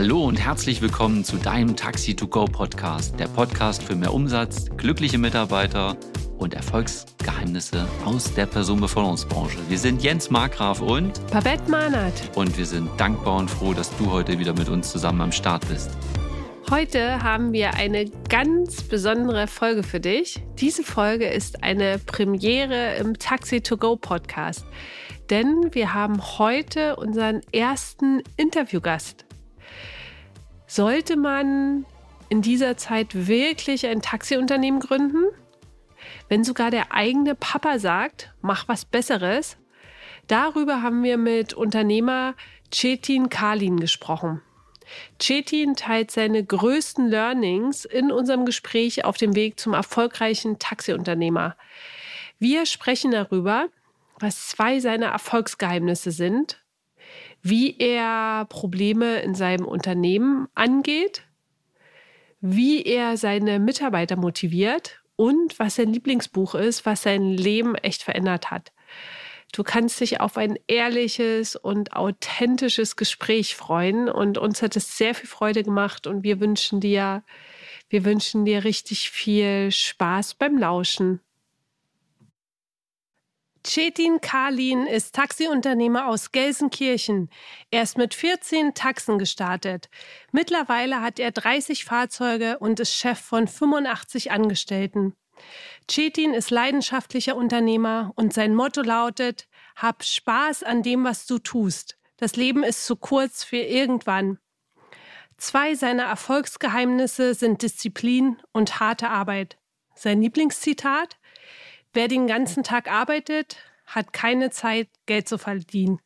Hallo und herzlich willkommen zu deinem Taxi to Go Podcast, der Podcast für mehr Umsatz, glückliche Mitarbeiter und Erfolgsgeheimnisse aus der Personenbeförderungsbranche. Wir sind Jens Markgraf und Babette Mahnert. Und wir sind dankbar und froh, dass du heute wieder mit uns zusammen am Start bist. Heute haben wir eine ganz besondere Folge für dich. Diese Folge ist eine Premiere im Taxi to Go Podcast, denn wir haben heute unseren ersten Interviewgast. Sollte man in dieser Zeit wirklich ein Taxiunternehmen gründen? Wenn sogar der eigene Papa sagt, mach was Besseres. Darüber haben wir mit Unternehmer Chetin Kalin gesprochen. Chetin teilt seine größten Learnings in unserem Gespräch auf dem Weg zum erfolgreichen Taxiunternehmer. Wir sprechen darüber, was zwei seiner Erfolgsgeheimnisse sind wie er Probleme in seinem Unternehmen angeht, wie er seine Mitarbeiter motiviert und was sein Lieblingsbuch ist, was sein Leben echt verändert hat. Du kannst dich auf ein ehrliches und authentisches Gespräch freuen und uns hat es sehr viel Freude gemacht und wir wünschen dir, wir wünschen dir richtig viel Spaß beim Lauschen. Cetin Kalin ist Taxiunternehmer aus Gelsenkirchen. Er ist mit 14 Taxen gestartet. Mittlerweile hat er 30 Fahrzeuge und ist Chef von 85 Angestellten. Cetin ist leidenschaftlicher Unternehmer und sein Motto lautet, hab Spaß an dem, was du tust. Das Leben ist zu kurz für irgendwann. Zwei seiner Erfolgsgeheimnisse sind Disziplin und harte Arbeit. Sein Lieblingszitat? Wer den ganzen Tag arbeitet, hat keine Zeit, Geld zu verdienen.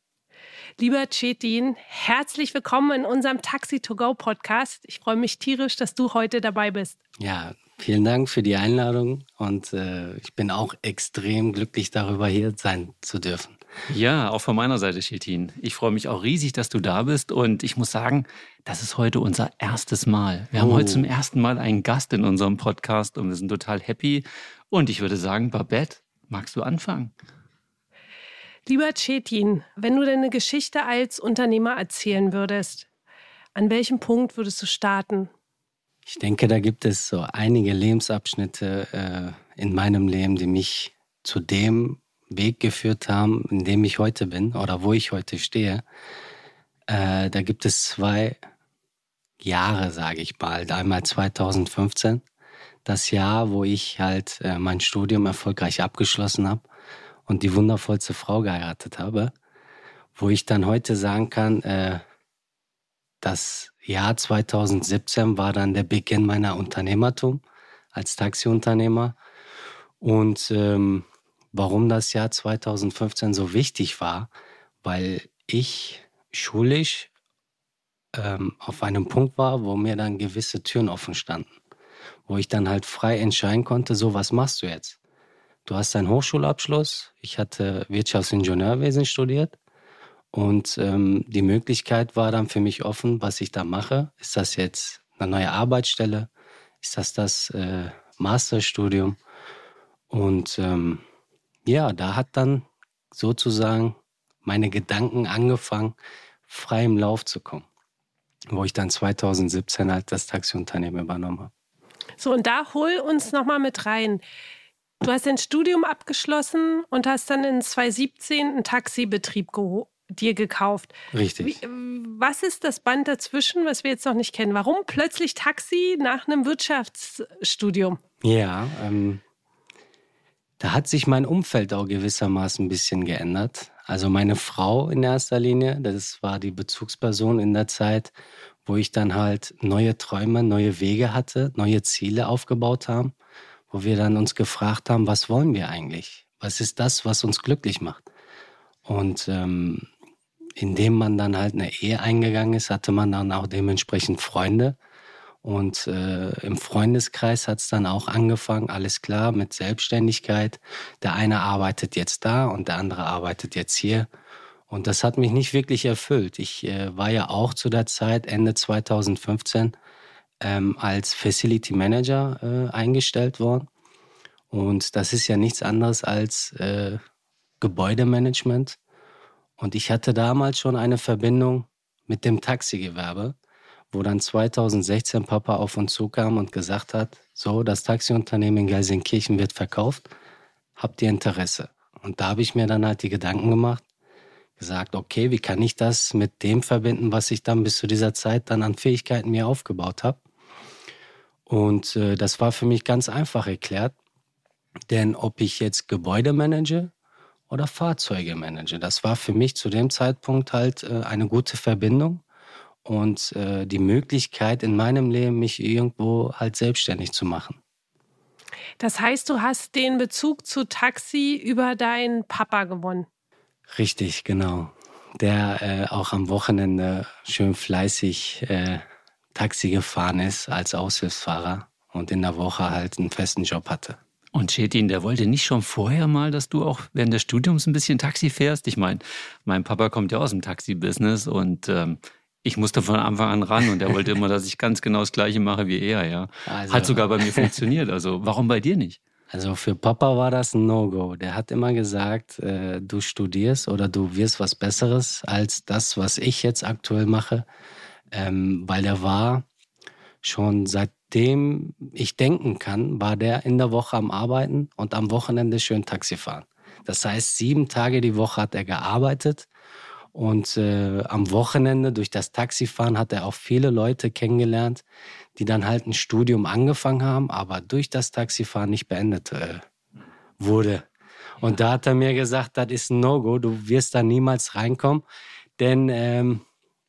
Lieber Chetin, herzlich willkommen in unserem Taxi to Go Podcast. Ich freue mich tierisch, dass du heute dabei bist. Ja, vielen Dank für die Einladung und äh, ich bin auch extrem glücklich darüber, hier sein zu dürfen. Ja, auch von meiner Seite, Chetin. Ich freue mich auch riesig, dass du da bist und ich muss sagen, das ist heute unser erstes Mal. Wir oh. haben heute zum ersten Mal einen Gast in unserem Podcast und wir sind total happy und ich würde sagen, Babette, magst du anfangen? Lieber Chetin, wenn du deine Geschichte als Unternehmer erzählen würdest, an welchem Punkt würdest du starten? Ich denke, da gibt es so einige Lebensabschnitte äh, in meinem Leben, die mich zu dem Weg geführt haben, in dem ich heute bin oder wo ich heute stehe. Äh, da gibt es zwei Jahre, sage ich mal. Einmal 2015 das Jahr, wo ich halt äh, mein Studium erfolgreich abgeschlossen habe und die wundervollste Frau geheiratet habe, wo ich dann heute sagen kann, äh, das Jahr 2017 war dann der Beginn meiner Unternehmertum als Taxiunternehmer. Und ähm, warum das Jahr 2015 so wichtig war, weil ich schulisch ähm, auf einem Punkt war, wo mir dann gewisse Türen offen standen wo ich dann halt frei entscheiden konnte, so was machst du jetzt? Du hast einen Hochschulabschluss, ich hatte Wirtschaftsingenieurwesen studiert und ähm, die Möglichkeit war dann für mich offen, was ich da mache. Ist das jetzt eine neue Arbeitsstelle? Ist das das äh, Masterstudium? Und ähm, ja, da hat dann sozusagen meine Gedanken angefangen, frei im Lauf zu kommen, wo ich dann 2017 halt das Taxiunternehmen übernommen habe. So, und da hol uns nochmal mit rein. Du hast dein Studium abgeschlossen und hast dann in 2017 einen Taxibetrieb dir gekauft. Richtig. Wie, was ist das Band dazwischen, was wir jetzt noch nicht kennen? Warum plötzlich Taxi nach einem Wirtschaftsstudium? Ja, ähm, da hat sich mein Umfeld auch gewissermaßen ein bisschen geändert. Also meine Frau in erster Linie, das war die Bezugsperson in der Zeit wo ich dann halt neue Träume, neue Wege hatte, neue Ziele aufgebaut haben, wo wir dann uns gefragt haben, was wollen wir eigentlich? Was ist das, was uns glücklich macht? Und ähm, indem man dann halt eine Ehe eingegangen ist, hatte man dann auch dementsprechend Freunde. Und äh, im Freundeskreis hat es dann auch angefangen, alles klar, mit Selbstständigkeit. Der eine arbeitet jetzt da und der andere arbeitet jetzt hier. Und das hat mich nicht wirklich erfüllt. Ich äh, war ja auch zu der Zeit, Ende 2015, ähm, als Facility Manager äh, eingestellt worden. Und das ist ja nichts anderes als äh, Gebäudemanagement. Und ich hatte damals schon eine Verbindung mit dem Taxigewerbe, wo dann 2016 Papa auf uns zukam und gesagt hat, so, das Taxiunternehmen in Gelsenkirchen wird verkauft, habt ihr Interesse? Und da habe ich mir dann halt die Gedanken gemacht, gesagt, okay, wie kann ich das mit dem verbinden, was ich dann bis zu dieser Zeit dann an Fähigkeiten mir aufgebaut habe? Und äh, das war für mich ganz einfach erklärt, denn ob ich jetzt Gebäude manage oder Fahrzeuge manage, das war für mich zu dem Zeitpunkt halt äh, eine gute Verbindung und äh, die Möglichkeit in meinem Leben, mich irgendwo halt selbstständig zu machen. Das heißt, du hast den Bezug zu Taxi über deinen Papa gewonnen. Richtig, genau. Der äh, auch am Wochenende schön fleißig äh, Taxi gefahren ist als Aushilfsfahrer und in der Woche halt einen festen Job hatte. Und Chetin, der wollte nicht schon vorher mal, dass du auch während des Studiums ein bisschen Taxi fährst? Ich meine, mein Papa kommt ja aus dem Taxi-Business und ähm, ich musste von Anfang an ran und er wollte immer, dass ich ganz genau das Gleiche mache wie er, ja. Also, hat sogar bei mir funktioniert. Also warum bei dir nicht? Also für Papa war das ein No-Go. Der hat immer gesagt, äh, du studierst oder du wirst was Besseres als das, was ich jetzt aktuell mache, ähm, weil der war schon seitdem ich denken kann, war der in der Woche am Arbeiten und am Wochenende schön Taxi fahren. Das heißt, sieben Tage die Woche hat er gearbeitet und äh, am Wochenende durch das Taxifahren hat er auch viele Leute kennengelernt, die dann halt ein Studium angefangen haben, aber durch das Taxifahren nicht beendet äh, wurde. Und da hat er mir gesagt, das ist ein No-Go, du wirst da niemals reinkommen, denn ähm,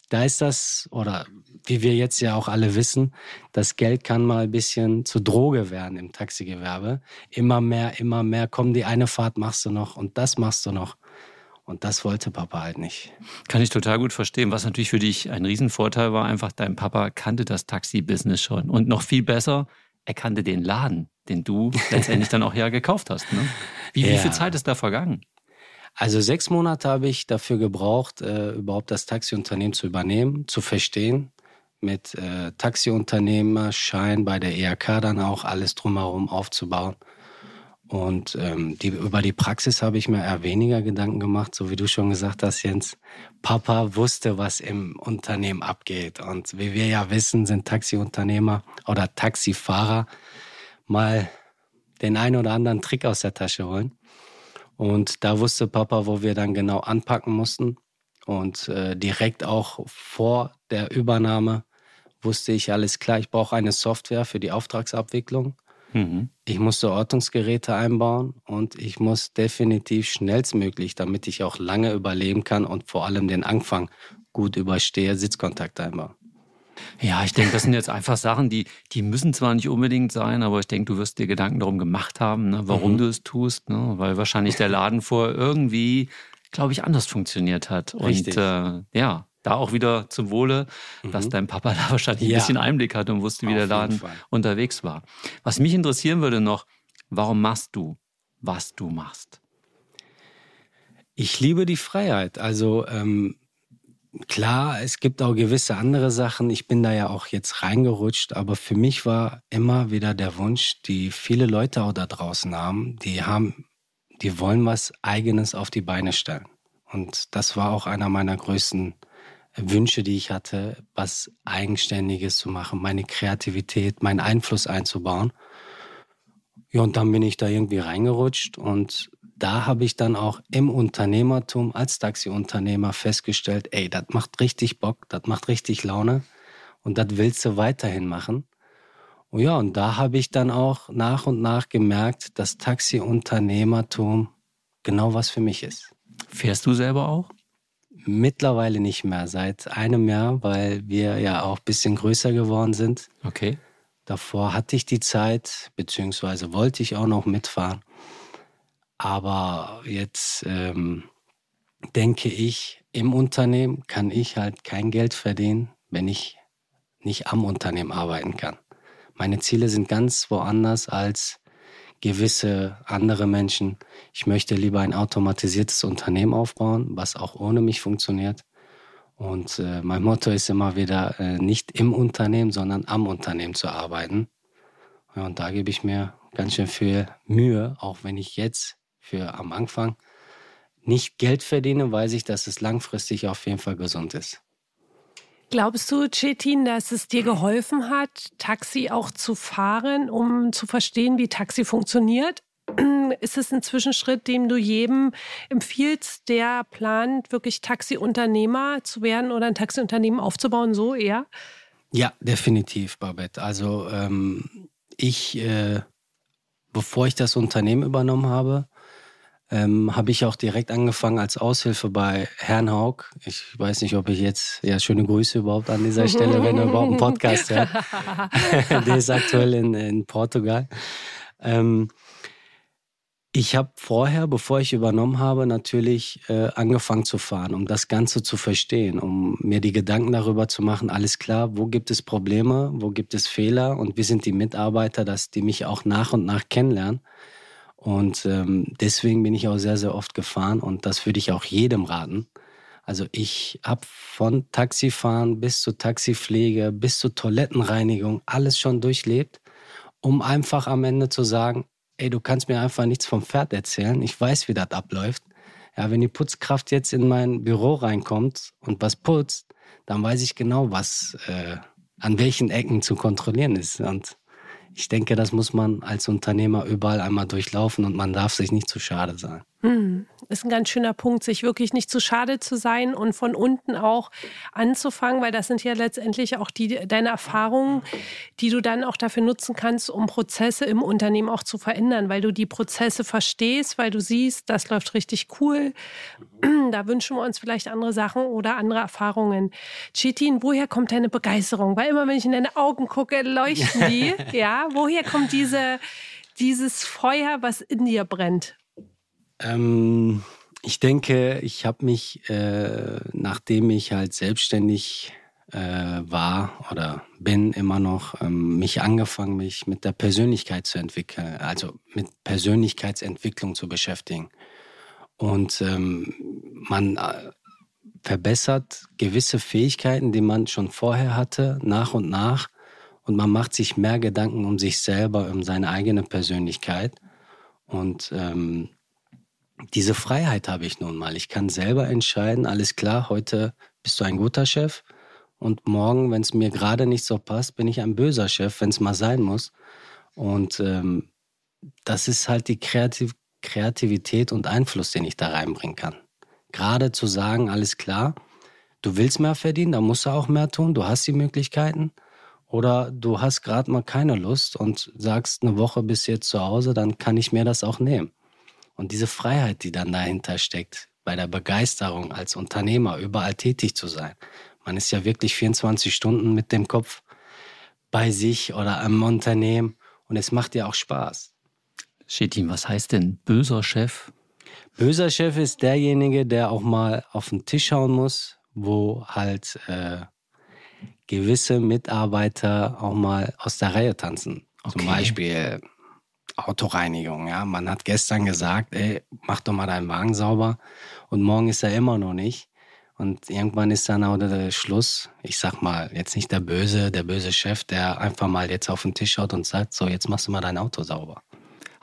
da ist das, oder wie wir jetzt ja auch alle wissen, das Geld kann mal ein bisschen zu Droge werden im Taxigewerbe. Immer mehr, immer mehr, komm, die eine Fahrt machst du noch und das machst du noch. Und das wollte Papa halt nicht. Kann ich total gut verstehen. Was natürlich für dich ein Riesenvorteil war, einfach dein Papa kannte das Taxi-Business schon. Und noch viel besser, er kannte den Laden, den du letztendlich dann auch ja gekauft hast. Ne? Wie, ja. wie viel Zeit ist da vergangen? Also sechs Monate habe ich dafür gebraucht, äh, überhaupt das Taxiunternehmen zu übernehmen, zu verstehen, mit äh, Taxiunternehmerschein bei der ERK dann auch alles drumherum aufzubauen. Und ähm, die, über die Praxis habe ich mir eher weniger Gedanken gemacht, so wie du schon gesagt hast, Jens. Papa wusste, was im Unternehmen abgeht. Und wie wir ja wissen, sind Taxiunternehmer oder Taxifahrer mal den einen oder anderen Trick aus der Tasche holen. Und da wusste Papa, wo wir dann genau anpacken mussten. Und äh, direkt auch vor der Übernahme wusste ich alles klar, ich brauche eine Software für die Auftragsabwicklung. Mhm. Ich musste Ortungsgeräte einbauen und ich muss definitiv schnellstmöglich, damit ich auch lange überleben kann und vor allem den Anfang gut überstehe, Sitzkontakt einbauen. Ja, ich denke, das sind jetzt einfach Sachen, die, die müssen zwar nicht unbedingt sein, aber ich denke, du wirst dir Gedanken darum gemacht haben, ne, warum mhm. du es tust, ne, weil wahrscheinlich der Laden vor irgendwie, glaube ich, anders funktioniert hat. Richtig. Und äh, ja, da auch wieder zum Wohle, mhm. dass dein Papa da wahrscheinlich ja. ein bisschen Einblick hatte und wusste, wie der Laden unterwegs war. Was mich interessieren würde noch, warum machst du, was du machst? Ich liebe die Freiheit. Also ähm, klar, es gibt auch gewisse andere Sachen. Ich bin da ja auch jetzt reingerutscht, aber für mich war immer wieder der Wunsch, die viele Leute auch da draußen haben, die haben, die wollen was Eigenes auf die Beine stellen. Und das war auch einer meiner größten Wünsche, die ich hatte, was Eigenständiges zu machen, meine Kreativität, meinen Einfluss einzubauen. Ja, und dann bin ich da irgendwie reingerutscht und da habe ich dann auch im Unternehmertum als Taxiunternehmer festgestellt, ey, das macht richtig Bock, das macht richtig Laune und das willst du weiterhin machen. Und ja, und da habe ich dann auch nach und nach gemerkt, dass Taxiunternehmertum genau was für mich ist. Fährst du selber auch? Mittlerweile nicht mehr, seit einem Jahr, weil wir ja auch ein bisschen größer geworden sind. Okay. Davor hatte ich die Zeit, beziehungsweise wollte ich auch noch mitfahren. Aber jetzt ähm, denke ich, im Unternehmen kann ich halt kein Geld verdienen, wenn ich nicht am Unternehmen arbeiten kann. Meine Ziele sind ganz woanders als gewisse andere Menschen. Ich möchte lieber ein automatisiertes Unternehmen aufbauen, was auch ohne mich funktioniert. Und äh, mein Motto ist immer wieder, äh, nicht im Unternehmen, sondern am Unternehmen zu arbeiten. Ja, und da gebe ich mir ganz schön viel Mühe, auch wenn ich jetzt für am Anfang nicht Geld verdiene, weiß ich, dass es langfristig auf jeden Fall gesund ist. Glaubst du, Chetin, dass es dir geholfen hat, Taxi auch zu fahren, um zu verstehen, wie Taxi funktioniert? Ist es ein Zwischenschritt, dem du jedem empfiehlst, der plant, wirklich Taxiunternehmer zu werden oder ein Taxiunternehmen aufzubauen, so eher? Ja, definitiv, Babette. Also ähm, ich, äh, bevor ich das Unternehmen übernommen habe, ähm, habe ich auch direkt angefangen als Aushilfe bei Herrn Haug. Ich weiß nicht, ob ich jetzt, ja, schöne Grüße überhaupt an dieser Stelle, wenn er überhaupt einen Podcast hört. Der ist aktuell in, in Portugal. Ähm, ich habe vorher, bevor ich übernommen habe, natürlich äh, angefangen zu fahren, um das Ganze zu verstehen, um mir die Gedanken darüber zu machen, alles klar, wo gibt es Probleme, wo gibt es Fehler und wie sind die Mitarbeiter, dass die mich auch nach und nach kennenlernen. Und ähm, deswegen bin ich auch sehr, sehr oft gefahren und das würde ich auch jedem raten. Also ich habe von Taxifahren bis zur Taxipflege, bis zur Toilettenreinigung alles schon durchlebt, um einfach am Ende zu sagen, ey, du kannst mir einfach nichts vom Pferd erzählen. Ich weiß, wie das abläuft. Ja, wenn die Putzkraft jetzt in mein Büro reinkommt und was putzt, dann weiß ich genau, was äh, an welchen Ecken zu kontrollieren ist. Und ich denke, das muss man als Unternehmer überall einmal durchlaufen und man darf sich nicht zu schade sein. Hm, ist ein ganz schöner Punkt, sich wirklich nicht zu schade zu sein und von unten auch anzufangen, weil das sind ja letztendlich auch die, deine Erfahrungen, die du dann auch dafür nutzen kannst, um Prozesse im Unternehmen auch zu verändern, weil du die Prozesse verstehst, weil du siehst, das läuft richtig cool. Da wünschen wir uns vielleicht andere Sachen oder andere Erfahrungen. Chetin, woher kommt deine Begeisterung? Weil immer, wenn ich in deine Augen gucke, leuchten die. ja, woher kommt diese, dieses Feuer, was in dir brennt? Ähm, ich denke, ich habe mich, äh, nachdem ich halt selbstständig äh, war oder bin immer noch, ähm, mich angefangen, mich mit der Persönlichkeit zu entwickeln, also mit Persönlichkeitsentwicklung zu beschäftigen. Und ähm, man äh, verbessert gewisse Fähigkeiten, die man schon vorher hatte, nach und nach. Und man macht sich mehr Gedanken um sich selber, um seine eigene Persönlichkeit. Und ähm, diese Freiheit habe ich nun mal. Ich kann selber entscheiden, alles klar, heute bist du ein guter Chef und morgen, wenn es mir gerade nicht so passt, bin ich ein böser Chef, wenn es mal sein muss. Und ähm, das ist halt die Kreativ Kreativität und Einfluss, den ich da reinbringen kann. Gerade zu sagen, alles klar, du willst mehr verdienen, da musst du auch mehr tun, du hast die Möglichkeiten. Oder du hast gerade mal keine Lust und sagst, eine Woche bis jetzt zu Hause, dann kann ich mir das auch nehmen. Und diese Freiheit, die dann dahinter steckt, bei der Begeisterung als Unternehmer überall tätig zu sein. Man ist ja wirklich 24 Stunden mit dem Kopf bei sich oder am Unternehmen und es macht ja auch Spaß. Chetin, was heißt denn böser Chef? Böser Chef ist derjenige, der auch mal auf den Tisch schauen muss, wo halt äh, gewisse Mitarbeiter auch mal aus der Reihe tanzen. Okay. Zum Beispiel Autoreinigung. Ja, man hat gestern gesagt, ey, mach doch mal deinen Wagen sauber und morgen ist er immer noch nicht. Und irgendwann ist dann auch der Schluss. Ich sag mal, jetzt nicht der böse, der böse Chef, der einfach mal jetzt auf den Tisch schaut und sagt, so, jetzt machst du mal dein Auto sauber.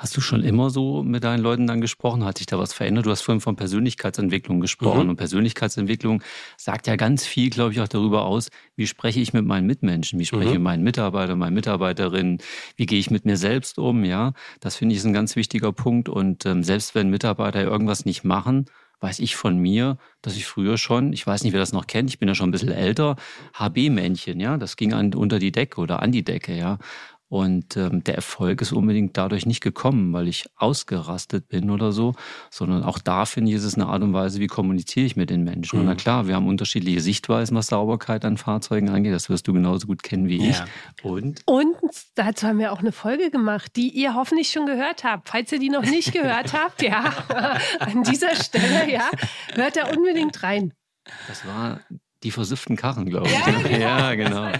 Hast du schon immer so mit deinen Leuten dann gesprochen? Hat sich da was verändert? Du hast vorhin von Persönlichkeitsentwicklung gesprochen. Mhm. Und Persönlichkeitsentwicklung sagt ja ganz viel, glaube ich, auch darüber aus, wie spreche ich mit meinen Mitmenschen? Wie spreche ich mhm. mit meinen Mitarbeitern, meinen Mitarbeiterinnen? Wie gehe ich mit mir selbst um? Ja, das finde ich ist ein ganz wichtiger Punkt. Und ähm, selbst wenn Mitarbeiter irgendwas nicht machen, weiß ich von mir, dass ich früher schon, ich weiß nicht, wer das noch kennt, ich bin ja schon ein bisschen älter, HB-Männchen, ja, das ging an, unter die Decke oder an die Decke, ja. Und ähm, der Erfolg ist unbedingt dadurch nicht gekommen, weil ich ausgerastet bin oder so, sondern auch da finde ich, ist es eine Art und Weise, wie kommuniziere ich mit den Menschen. Mhm. Und na mhm. klar, wir haben unterschiedliche Sichtweisen, was Sauberkeit an Fahrzeugen angeht. Das wirst du genauso gut kennen wie ja. ich. Und? Und dazu haben wir auch eine Folge gemacht, die ihr hoffentlich schon gehört habt. Falls ihr die noch nicht gehört habt, ja, an dieser Stelle, ja, hört da unbedingt rein. Das war die versifften Karren, glaube ich. Ja, genau. Ja, genau.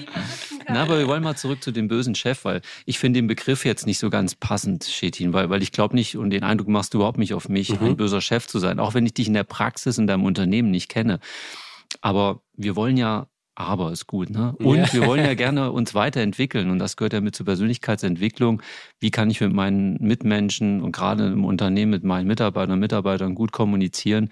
Na, aber wir wollen mal zurück zu dem bösen Chef, weil ich finde den Begriff jetzt nicht so ganz passend, Chetin, weil, weil ich glaube nicht und den Eindruck machst du überhaupt nicht auf mich, mhm. ein böser Chef zu sein, auch wenn ich dich in der Praxis in deinem Unternehmen nicht kenne. Aber wir wollen ja aber ist gut, ne? Und ja. wir wollen ja gerne uns weiterentwickeln und das gehört ja mit zur Persönlichkeitsentwicklung. Wie kann ich mit meinen Mitmenschen und gerade im Unternehmen mit meinen Mitarbeitern und Mitarbeitern gut kommunizieren?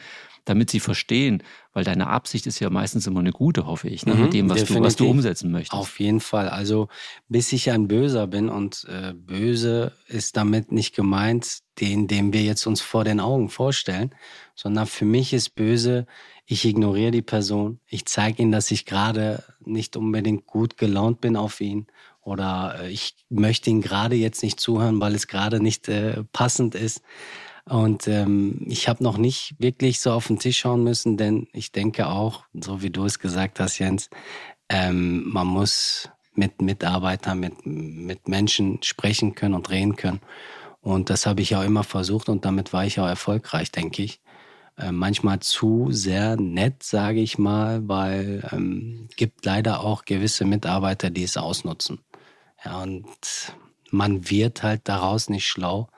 Damit sie verstehen, weil deine Absicht ist ja meistens immer eine gute, hoffe ich, ne? mhm, mit dem, was du, was du umsetzen möchtest. Auf jeden Fall. Also bis ich ein Böser bin und äh, böse ist damit nicht gemeint, den, den wir jetzt uns vor den Augen vorstellen, sondern für mich ist böse, ich ignoriere die Person, ich zeige ihm, dass ich gerade nicht unbedingt gut gelaunt bin auf ihn oder äh, ich möchte ihn gerade jetzt nicht zuhören, weil es gerade nicht äh, passend ist. Und ähm, ich habe noch nicht wirklich so auf den Tisch schauen müssen, denn ich denke auch, so wie du es gesagt hast, Jens, ähm, man muss mit Mitarbeitern, mit, mit Menschen sprechen können und reden können. Und das habe ich auch immer versucht und damit war ich auch erfolgreich, denke ich. Äh, manchmal zu sehr nett, sage ich mal, weil ähm, gibt leider auch gewisse Mitarbeiter, die es ausnutzen. Ja, und man wird halt daraus nicht schlau.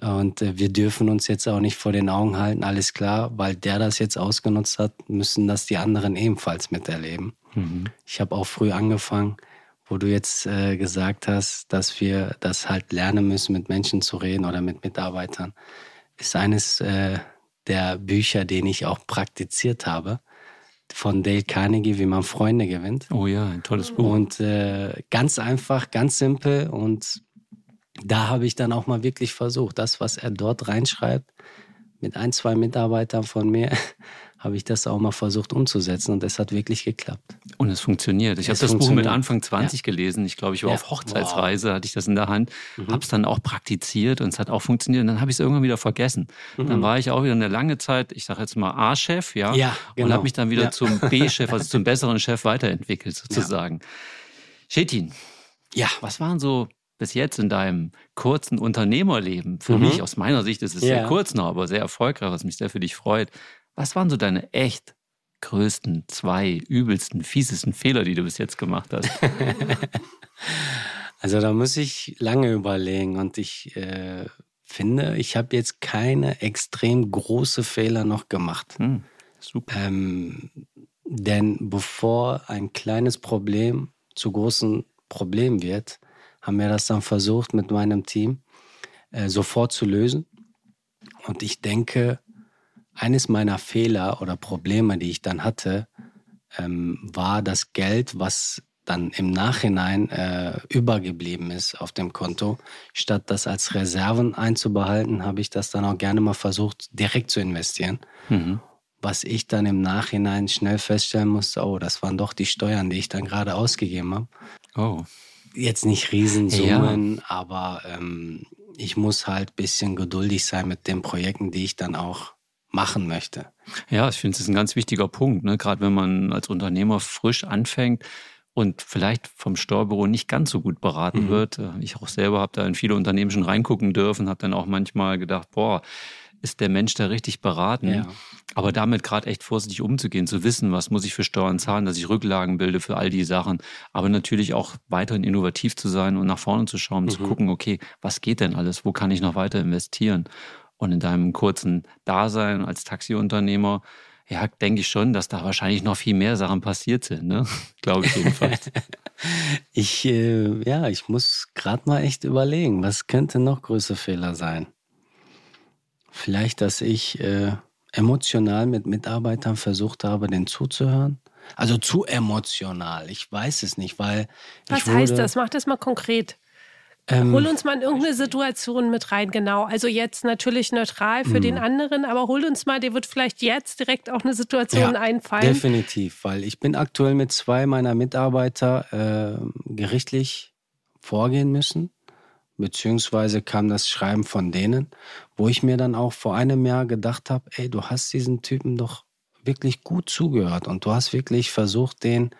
Und äh, wir dürfen uns jetzt auch nicht vor den Augen halten, alles klar, weil der das jetzt ausgenutzt hat, müssen das die anderen ebenfalls miterleben. Mhm. Ich habe auch früh angefangen, wo du jetzt äh, gesagt hast, dass wir das halt lernen müssen, mit Menschen zu reden oder mit Mitarbeitern, ist eines äh, der Bücher, den ich auch praktiziert habe, von Dale Carnegie, wie man Freunde gewinnt. Oh ja, ein tolles Buch. Und äh, ganz einfach, ganz simpel. Und da habe ich dann auch mal wirklich versucht, das, was er dort reinschreibt, mit ein, zwei Mitarbeitern von mir, habe ich das auch mal versucht umzusetzen und es hat wirklich geklappt. Und es funktioniert. Ich habe das Buch mit Anfang 20 ja. gelesen. Ich glaube, ich war ja. auf Hochzeitsreise, wow. hatte ich das in der Hand, mhm. habe es dann auch praktiziert und es hat auch funktioniert. Und dann habe ich es irgendwann wieder vergessen. Mhm. Dann war ich auch wieder eine lange Zeit, ich sage jetzt mal A-Chef, ja, ja genau. und habe mich dann wieder zum B-Chef, also zum besseren Chef weiterentwickelt sozusagen. Ja. Chetin, ja, was waren so bis jetzt in deinem kurzen Unternehmerleben, für mhm. mich aus meiner Sicht ist es sehr kurz noch, aber sehr erfolgreich, was mich sehr für dich freut. Was waren so deine echt größten, zwei übelsten, fiesesten Fehler, die du bis jetzt gemacht hast? also da muss ich lange überlegen und ich äh, finde, ich habe jetzt keine extrem große Fehler noch gemacht. Hm, super. Ähm, denn bevor ein kleines Problem zu großen Problem wird, haben wir das dann versucht mit meinem Team äh, sofort zu lösen. Und ich denke, eines meiner Fehler oder Probleme, die ich dann hatte, ähm, war das Geld, was dann im Nachhinein äh, übergeblieben ist auf dem Konto. Statt das als Reserven einzubehalten, habe ich das dann auch gerne mal versucht, direkt zu investieren. Mhm. Was ich dann im Nachhinein schnell feststellen musste, oh, das waren doch die Steuern, die ich dann gerade ausgegeben habe. Oh. Jetzt nicht Riesensummen, ja. aber ähm, ich muss halt ein bisschen geduldig sein mit den Projekten, die ich dann auch machen möchte. Ja, ich finde, es ist ein ganz wichtiger Punkt, ne? gerade wenn man als Unternehmer frisch anfängt und vielleicht vom Steuerbüro nicht ganz so gut beraten mhm. wird. Äh, ich auch selber habe da in viele Unternehmen schon reingucken dürfen, habe dann auch manchmal gedacht, boah, ist der Mensch da richtig beraten? Ja. Aber damit gerade echt vorsichtig umzugehen, zu wissen, was muss ich für Steuern zahlen, dass ich Rücklagen bilde für all die Sachen, aber natürlich auch weiterhin innovativ zu sein und nach vorne zu schauen, mhm. zu gucken, okay, was geht denn alles, wo kann ich noch weiter investieren? Und in deinem kurzen Dasein als Taxiunternehmer, ja, denke ich schon, dass da wahrscheinlich noch viel mehr Sachen passiert sind, ne? Glaube ich jedenfalls. ich, äh, ja, ich muss gerade mal echt überlegen, was könnte noch größere Fehler sein? Vielleicht, dass ich äh, emotional mit Mitarbeitern versucht habe, den zuzuhören. Also zu emotional. Ich weiß es nicht, weil. Was heißt das? Mach das mal konkret. Ähm, hol uns mal in irgendeine Situation mit rein, genau. Also jetzt natürlich neutral für den hm. anderen, aber hol uns mal, dir wird vielleicht jetzt direkt auch eine Situation ja, einfallen. Definitiv, weil ich bin aktuell mit zwei meiner Mitarbeiter äh, gerichtlich vorgehen müssen, beziehungsweise kam das Schreiben von denen, wo ich mir dann auch vor einem Jahr gedacht habe, ey, du hast diesen Typen doch wirklich gut zugehört und du hast wirklich versucht, den,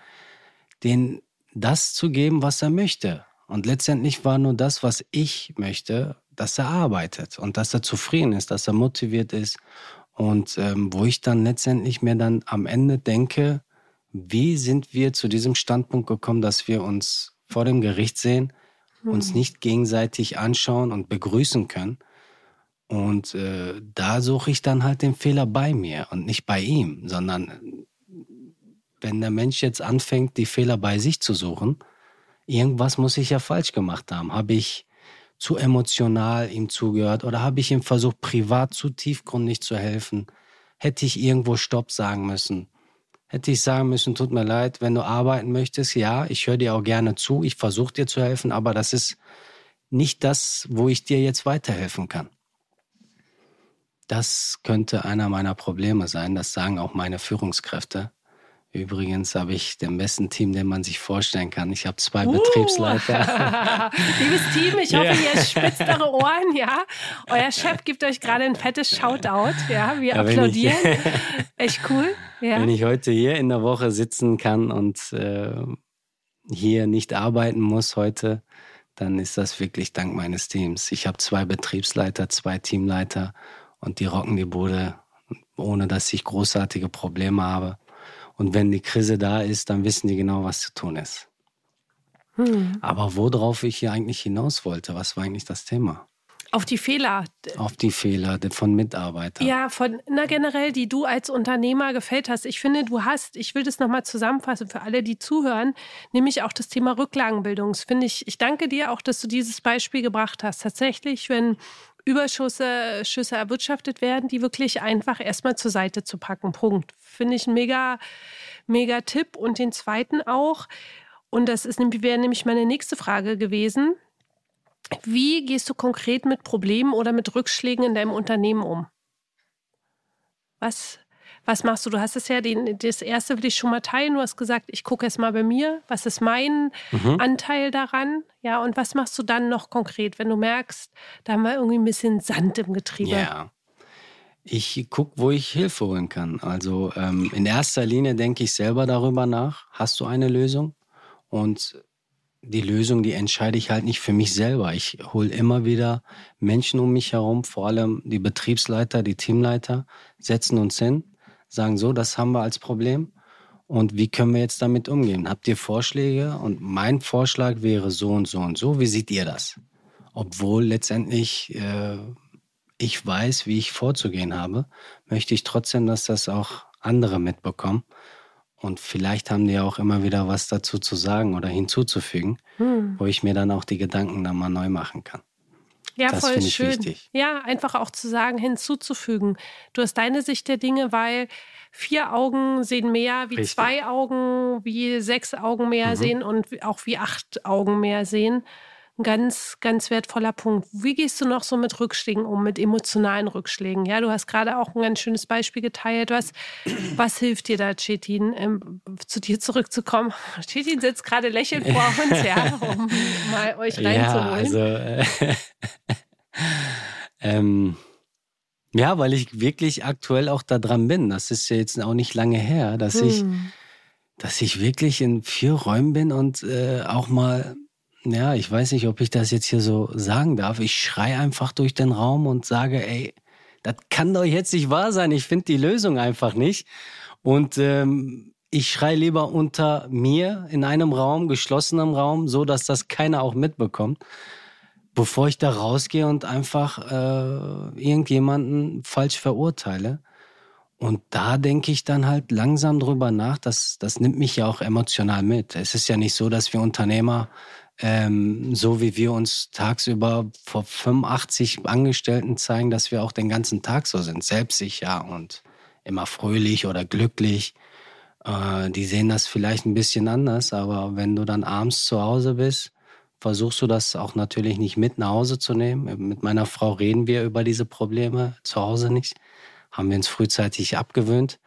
den das zu geben, was er möchte. Und letztendlich war nur das, was ich möchte, dass er arbeitet und dass er zufrieden ist, dass er motiviert ist. Und ähm, wo ich dann letztendlich mir dann am Ende denke, wie sind wir zu diesem Standpunkt gekommen, dass wir uns vor dem Gericht sehen, mhm. uns nicht gegenseitig anschauen und begrüßen können. Und äh, da suche ich dann halt den Fehler bei mir und nicht bei ihm, sondern wenn der Mensch jetzt anfängt, die Fehler bei sich zu suchen, irgendwas muss ich ja falsch gemacht haben. Habe ich zu emotional ihm zugehört oder habe ich ihm versucht, privat zu tiefgründig zu helfen? hätte ich irgendwo Stopp sagen müssen. Hätte ich sagen müssen, tut mir leid, wenn du arbeiten möchtest, ja, ich höre dir auch gerne zu, ich versuche dir zu helfen, aber das ist nicht das, wo ich dir jetzt weiterhelfen kann. Das könnte einer meiner Probleme sein, das sagen auch meine Führungskräfte. Übrigens habe ich den besten Team, den man sich vorstellen kann. Ich habe zwei uh. Betriebsleiter. Liebes Team, ich hoffe, ja. ihr spitzt eure Ohren, ja. Euer Chef gibt euch gerade ein fettes Shoutout, ja. Wir ja, applaudieren. Ich, Echt cool. Ja. Wenn ich heute hier in der Woche sitzen kann und äh, hier nicht arbeiten muss heute, dann ist das wirklich dank meines Teams. Ich habe zwei Betriebsleiter, zwei Teamleiter und die rocken die Bude, ohne dass ich großartige Probleme habe. Und wenn die Krise da ist, dann wissen die genau, was zu tun ist. Hm. Aber worauf ich hier eigentlich hinaus wollte, was war eigentlich das Thema? Auf die Fehler. Auf die Fehler von Mitarbeitern. Ja, von, na generell, die du als Unternehmer gefällt hast. Ich finde, du hast, ich will das nochmal zusammenfassen für alle, die zuhören, nämlich auch das Thema Rücklagenbildung. Das finde ich, ich danke dir auch, dass du dieses Beispiel gebracht hast. Tatsächlich, wenn Überschüsse Schüsse erwirtschaftet werden, die wirklich einfach erstmal zur Seite zu packen. Punkt. Finde ich ein mega, mega Tipp. Und den zweiten auch, und das ist, wäre nämlich meine nächste Frage gewesen. Wie gehst du konkret mit Problemen oder mit Rückschlägen in deinem Unternehmen um? Was, was machst du? Du hast es ja, den, das erste will ich schon mal teilen. Du hast gesagt, ich gucke erst mal bei mir. Was ist mein mhm. Anteil daran? Ja, und was machst du dann noch konkret, wenn du merkst, da haben wir irgendwie ein bisschen Sand im Getriebe? Ja. Ich gucke, wo ich Hilfe holen kann. Also ähm, in erster Linie denke ich selber darüber nach. Hast du eine Lösung? Und die Lösung, die entscheide ich halt nicht für mich selber. Ich hole immer wieder Menschen um mich herum, vor allem die Betriebsleiter, die Teamleiter, setzen uns hin sagen, so, das haben wir als Problem und wie können wir jetzt damit umgehen? Habt ihr Vorschläge? Und mein Vorschlag wäre so und so und so. Wie seht ihr das? Obwohl letztendlich äh, ich weiß, wie ich vorzugehen habe, möchte ich trotzdem, dass das auch andere mitbekommen. Und vielleicht haben die auch immer wieder was dazu zu sagen oder hinzuzufügen, hm. wo ich mir dann auch die Gedanken dann mal neu machen kann. Ja, das voll schön. Wichtig. Ja, einfach auch zu sagen, hinzuzufügen. Du hast deine Sicht der Dinge, weil vier Augen sehen mehr wie Richtig. zwei Augen, wie sechs Augen mehr mhm. sehen und auch wie acht Augen mehr sehen. Ein ganz, ganz wertvoller Punkt. Wie gehst du noch so mit Rückschlägen um, mit emotionalen Rückschlägen? Ja, du hast gerade auch ein ganz schönes Beispiel geteilt. Was, was hilft dir da, Chetin, ähm, zu dir zurückzukommen? Chetin sitzt gerade lächelnd vor uns, ja, um mal euch reinzuholen. Ja, also, äh, ähm, ja, weil ich wirklich aktuell auch da dran bin. Das ist ja jetzt auch nicht lange her, dass hm. ich, dass ich wirklich in vier Räumen bin und äh, auch mal ja, ich weiß nicht, ob ich das jetzt hier so sagen darf. Ich schreie einfach durch den Raum und sage, ey, das kann doch jetzt nicht wahr sein. Ich finde die Lösung einfach nicht. Und ähm, ich schreie lieber unter mir in einem Raum, geschlossenem Raum, so dass das keiner auch mitbekommt, bevor ich da rausgehe und einfach äh, irgendjemanden falsch verurteile. Und da denke ich dann halt langsam drüber nach, dass das nimmt mich ja auch emotional mit. Es ist ja nicht so, dass wir Unternehmer ähm, so wie wir uns tagsüber vor 85 Angestellten zeigen, dass wir auch den ganzen Tag so sind, selbstsicher und immer fröhlich oder glücklich. Äh, die sehen das vielleicht ein bisschen anders, aber wenn du dann abends zu Hause bist, versuchst du das auch natürlich nicht mit nach Hause zu nehmen. Mit meiner Frau reden wir über diese Probleme zu Hause nicht. Haben wir uns frühzeitig abgewöhnt.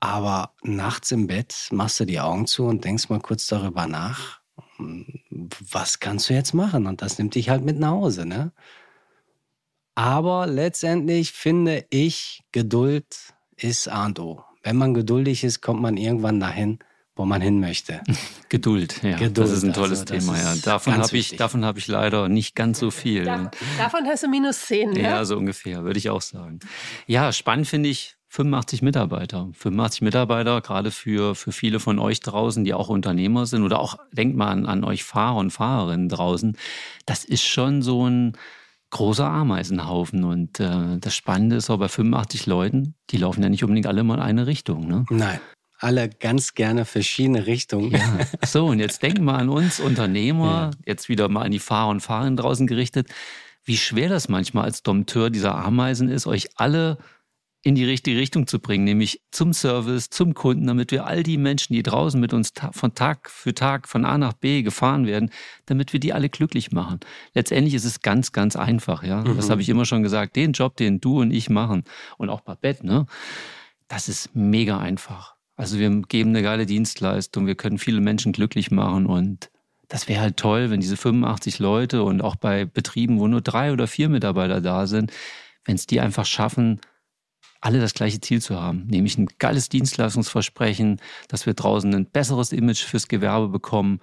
Aber nachts im Bett machst du die Augen zu und denkst mal kurz darüber nach was kannst du jetzt machen? Und das nimmt dich halt mit nach Hause, ne? Aber letztendlich finde ich, Geduld ist A und O. Wenn man geduldig ist, kommt man irgendwann dahin, wo man hin möchte. Geduld, ja. Geduld, das ist ein tolles also, Thema, ja. Davon habe ich, davon hab ich leider nicht ganz so viel. Da, davon hast du minus zehn, ne? Ja, so ungefähr, würde ich auch sagen. Ja, spannend finde ich, 85 Mitarbeiter. 85 Mitarbeiter, gerade für, für viele von euch draußen, die auch Unternehmer sind oder auch, denkt mal an, an euch Fahrer und Fahrerinnen draußen. Das ist schon so ein großer Ameisenhaufen. Und äh, das Spannende ist auch bei 85 Leuten, die laufen ja nicht unbedingt alle mal in eine Richtung. Ne? Nein. Alle ganz gerne verschiedene Richtungen. Ja. So, und jetzt denken wir an uns Unternehmer, ja. jetzt wieder mal an die Fahrer und Fahrerinnen draußen gerichtet, wie schwer das manchmal als Dompteur dieser Ameisen ist, euch alle in die richtige Richtung zu bringen, nämlich zum Service, zum Kunden, damit wir all die Menschen, die draußen mit uns ta von Tag für Tag von A nach B gefahren werden, damit wir die alle glücklich machen. Letztendlich ist es ganz, ganz einfach, ja. Mhm. Das habe ich immer schon gesagt. Den Job, den du und ich machen und auch Babette, ne, das ist mega einfach. Also wir geben eine geile Dienstleistung, wir können viele Menschen glücklich machen und das wäre halt toll, wenn diese 85 Leute und auch bei Betrieben, wo nur drei oder vier Mitarbeiter da sind, wenn es die einfach schaffen, alle das gleiche Ziel zu haben, nämlich ein geiles Dienstleistungsversprechen, dass wir draußen ein besseres Image fürs Gewerbe bekommen.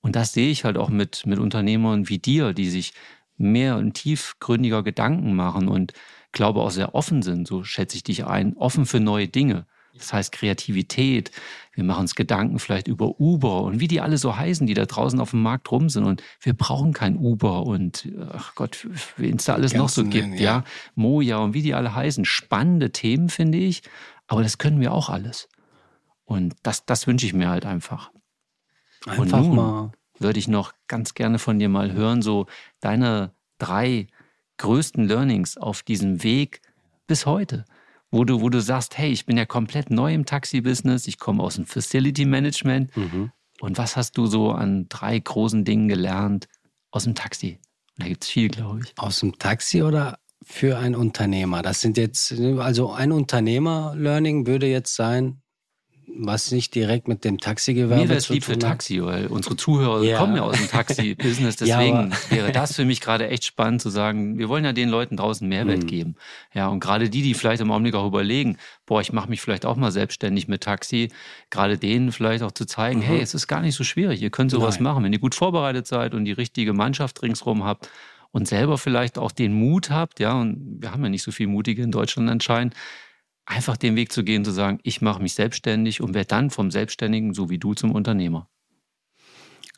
Und das sehe ich halt auch mit, mit Unternehmern wie dir, die sich mehr und tiefgründiger Gedanken machen und glaube auch sehr offen sind, so schätze ich dich ein, offen für neue Dinge. Das heißt Kreativität. Wir machen uns Gedanken vielleicht über Uber und wie die alle so heißen, die da draußen auf dem Markt rum sind. Und wir brauchen kein Uber und ach Gott, wen es da alles noch so gibt, ja. ja, Moja und wie die alle heißen. Spannende Themen, finde ich. Aber das können wir auch alles. Und das, das wünsche ich mir halt einfach. Einfach und nun mal. Würde ich noch ganz gerne von dir mal hören, so deine drei größten Learnings auf diesem Weg bis heute wo du, wo du sagst, hey, ich bin ja komplett neu im Taxi-Business, ich komme aus dem Facility Management. Mhm. Und was hast du so an drei großen Dingen gelernt aus dem Taxi? Da gibt es viel, glaube ich. Aus dem Taxi oder für einen Unternehmer? Das sind jetzt, also ein Unternehmer-Learning würde jetzt sein, was nicht direkt mit dem Taxigewerbe Mir wäre es lieb für Taxi, weil unsere Zuhörer ja. kommen ja aus dem Taxi-Business. Deswegen ja, wäre das für mich gerade echt spannend zu sagen, wir wollen ja den Leuten draußen Mehrwert mhm. geben. Ja, und gerade die, die vielleicht im Augenblick auch überlegen, boah, ich mache mich vielleicht auch mal selbstständig mit Taxi, gerade denen vielleicht auch zu zeigen, mhm. hey, es ist gar nicht so schwierig, ihr könnt sowas Nein. machen, wenn ihr gut vorbereitet seid und die richtige Mannschaft ringsherum habt und selber vielleicht auch den Mut habt, ja, und wir haben ja nicht so viel Mutige in Deutschland anscheinend, einfach den Weg zu gehen, zu sagen, ich mache mich selbstständig und werde dann vom Selbstständigen, so wie du, zum Unternehmer?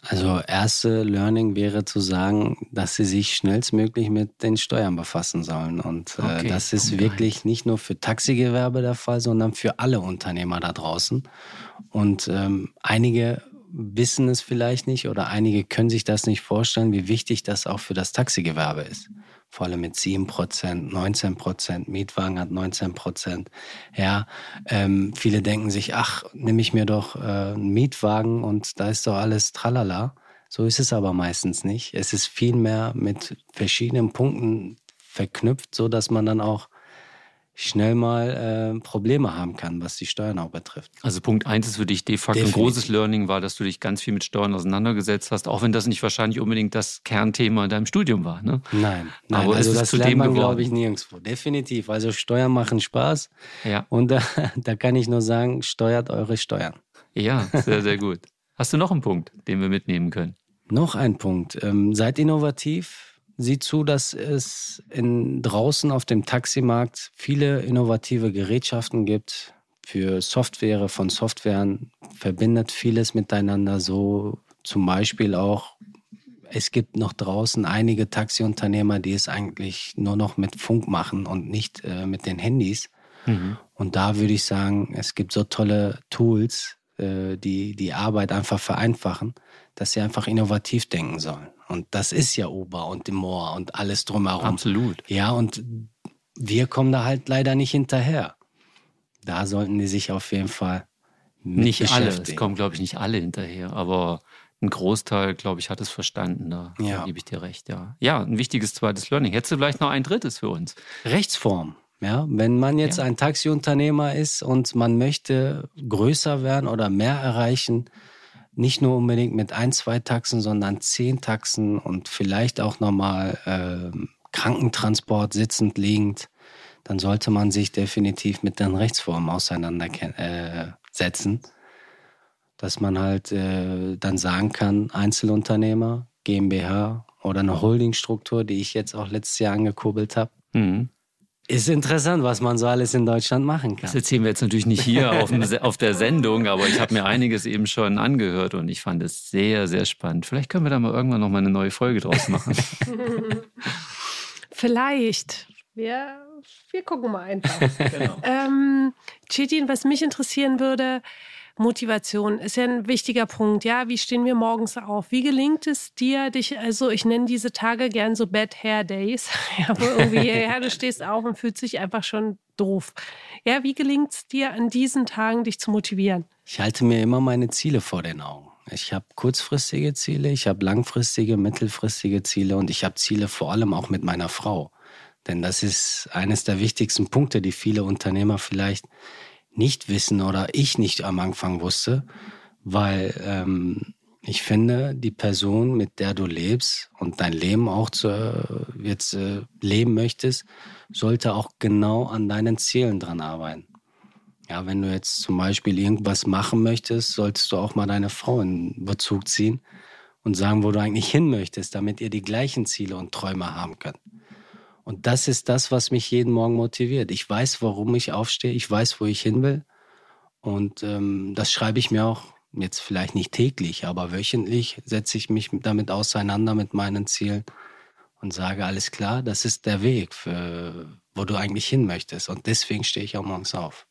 Also erste Learning wäre zu sagen, dass sie sich schnellstmöglich mit den Steuern befassen sollen. Und äh, okay, das ist wirklich rein. nicht nur für Taxigewerbe der Fall, sondern für alle Unternehmer da draußen. Und ähm, einige wissen es vielleicht nicht oder einige können sich das nicht vorstellen, wie wichtig das auch für das Taxigewerbe ist vor allem mit 7%, 19%, Mietwagen hat 19%. Ja, ähm, viele denken sich, ach, nehme ich mir doch äh, einen Mietwagen und da ist doch alles tralala. So ist es aber meistens nicht. Es ist vielmehr mit verschiedenen Punkten verknüpft, so dass man dann auch schnell mal äh, Probleme haben kann, was die Steuern auch betrifft. Also Punkt eins ist für dich de facto Definitiv. ein großes Learning war, dass du dich ganz viel mit Steuern auseinandergesetzt hast, auch wenn das nicht wahrscheinlich unbedingt das Kernthema in deinem Studium war. Ne? Nein, nein, aber also das lernt man, glaube ich, nirgendwo. Definitiv. Also Steuern machen Spaß. Ja. Und da, da kann ich nur sagen, steuert eure Steuern. Ja, sehr, sehr gut. Hast du noch einen Punkt, den wir mitnehmen können? Noch ein Punkt. Ähm, seid innovativ Sieh zu, dass es in, draußen auf dem Taximarkt viele innovative Gerätschaften gibt für Software von Softwaren, verbindet vieles miteinander, so zum Beispiel auch, es gibt noch draußen einige Taxiunternehmer, die es eigentlich nur noch mit Funk machen und nicht äh, mit den Handys. Mhm. Und da würde ich sagen, es gibt so tolle Tools, äh, die die Arbeit einfach vereinfachen, dass sie einfach innovativ denken sollen. Und das ist ja Ober und Moor und alles drumherum. Absolut. Ja, und wir kommen da halt leider nicht hinterher. Da sollten die sich auf jeden Fall nicht alle. Es kommen, glaube ich, nicht alle hinterher, aber ein Großteil, glaube ich, hat es verstanden. Da, ja. gebe ich dir recht, ja. Ja, ein wichtiges zweites Learning. Hättest du vielleicht noch ein drittes für uns? Rechtsform. Ja, wenn man jetzt ja. ein Taxiunternehmer ist und man möchte größer werden oder mehr erreichen, nicht nur unbedingt mit ein, zwei Taxen, sondern zehn Taxen und vielleicht auch nochmal äh, Krankentransport sitzend, liegend, dann sollte man sich definitiv mit den Rechtsformen auseinandersetzen. Äh, dass man halt äh, dann sagen kann, Einzelunternehmer, GmbH oder eine Holdingstruktur, die ich jetzt auch letztes Jahr angekurbelt habe. Mhm. Ist interessant, was man so alles in Deutschland machen kann. Das erzählen wir jetzt natürlich nicht hier auf, auf der Sendung, aber ich habe mir einiges eben schon angehört und ich fand es sehr, sehr spannend. Vielleicht können wir da mal irgendwann noch mal eine neue Folge draus machen. Vielleicht. Wir, wir gucken mal einfach. Genau. Ähm, Chetin, was mich interessieren würde, Motivation ist ja ein wichtiger Punkt. Ja, wie stehen wir morgens auf? Wie gelingt es dir, dich, also ich nenne diese Tage gern so Bad Hair Days, ja, wo irgendwie, ja, du stehst auf und fühlst dich einfach schon doof. Ja, wie gelingt es dir an diesen Tagen, dich zu motivieren? Ich halte mir immer meine Ziele vor den Augen. Ich habe kurzfristige Ziele, ich habe langfristige, mittelfristige Ziele und ich habe Ziele vor allem auch mit meiner Frau. Denn das ist eines der wichtigsten Punkte, die viele Unternehmer vielleicht nicht wissen oder ich nicht am Anfang wusste, weil ähm, ich finde, die Person, mit der du lebst und dein Leben auch zu, jetzt äh, leben möchtest, sollte auch genau an deinen Zielen dran arbeiten. Ja, wenn du jetzt zum Beispiel irgendwas machen möchtest, solltest du auch mal deine Frau in Bezug ziehen und sagen, wo du eigentlich hin möchtest, damit ihr die gleichen Ziele und Träume haben könnt. Und das ist das, was mich jeden Morgen motiviert. Ich weiß, warum ich aufstehe, ich weiß, wo ich hin will. Und ähm, das schreibe ich mir auch jetzt vielleicht nicht täglich, aber wöchentlich setze ich mich damit auseinander mit meinen Zielen und sage, alles klar, das ist der Weg, für, wo du eigentlich hin möchtest. Und deswegen stehe ich auch morgens auf.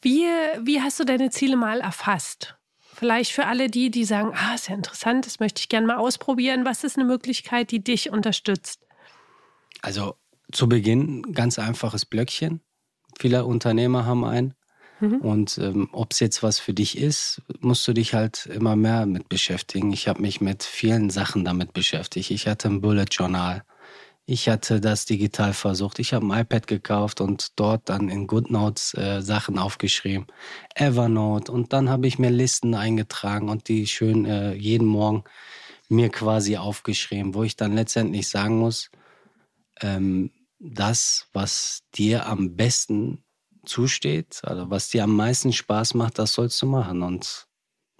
Wie, wie hast du deine Ziele mal erfasst? Vielleicht für alle die, die sagen, ah, ist ja interessant, das möchte ich gerne mal ausprobieren. Was ist eine Möglichkeit, die dich unterstützt? Also zu Beginn ganz einfaches Blöckchen. Viele Unternehmer haben ein. Mhm. Und ähm, ob es jetzt was für dich ist, musst du dich halt immer mehr mit beschäftigen. Ich habe mich mit vielen Sachen damit beschäftigt. Ich hatte ein Bullet Journal. Ich hatte das digital versucht. Ich habe ein iPad gekauft und dort dann in GoodNotes äh, Sachen aufgeschrieben. Evernote. Und dann habe ich mir Listen eingetragen und die schön äh, jeden Morgen mir quasi aufgeschrieben, wo ich dann letztendlich sagen muss, ähm, das, was dir am besten zusteht, also was dir am meisten Spaß macht, das sollst du machen. Und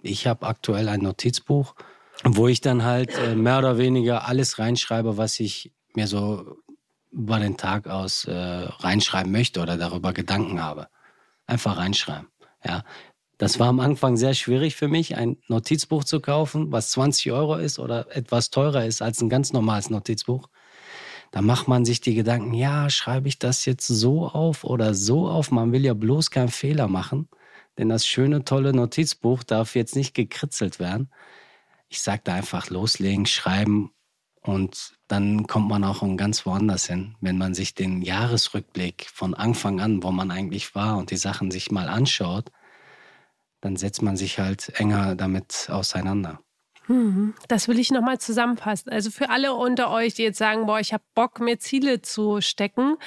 ich habe aktuell ein Notizbuch, wo ich dann halt äh, mehr oder weniger alles reinschreibe, was ich mir so über den Tag aus äh, reinschreiben möchte oder darüber Gedanken habe. Einfach reinschreiben. Ja. Das war am Anfang sehr schwierig für mich, ein Notizbuch zu kaufen, was 20 Euro ist oder etwas teurer ist als ein ganz normales Notizbuch da macht man sich die Gedanken, ja, schreibe ich das jetzt so auf oder so auf? Man will ja bloß keinen Fehler machen, denn das schöne, tolle Notizbuch darf jetzt nicht gekritzelt werden. Ich sage da einfach loslegen, schreiben und dann kommt man auch ganz woanders hin. Wenn man sich den Jahresrückblick von Anfang an, wo man eigentlich war und die Sachen sich mal anschaut, dann setzt man sich halt enger damit auseinander. Mhm. Das will ich nochmal zusammenfassen. Also für alle unter euch, die jetzt sagen, boah, ich habe Bock, mir Ziele zu stecken,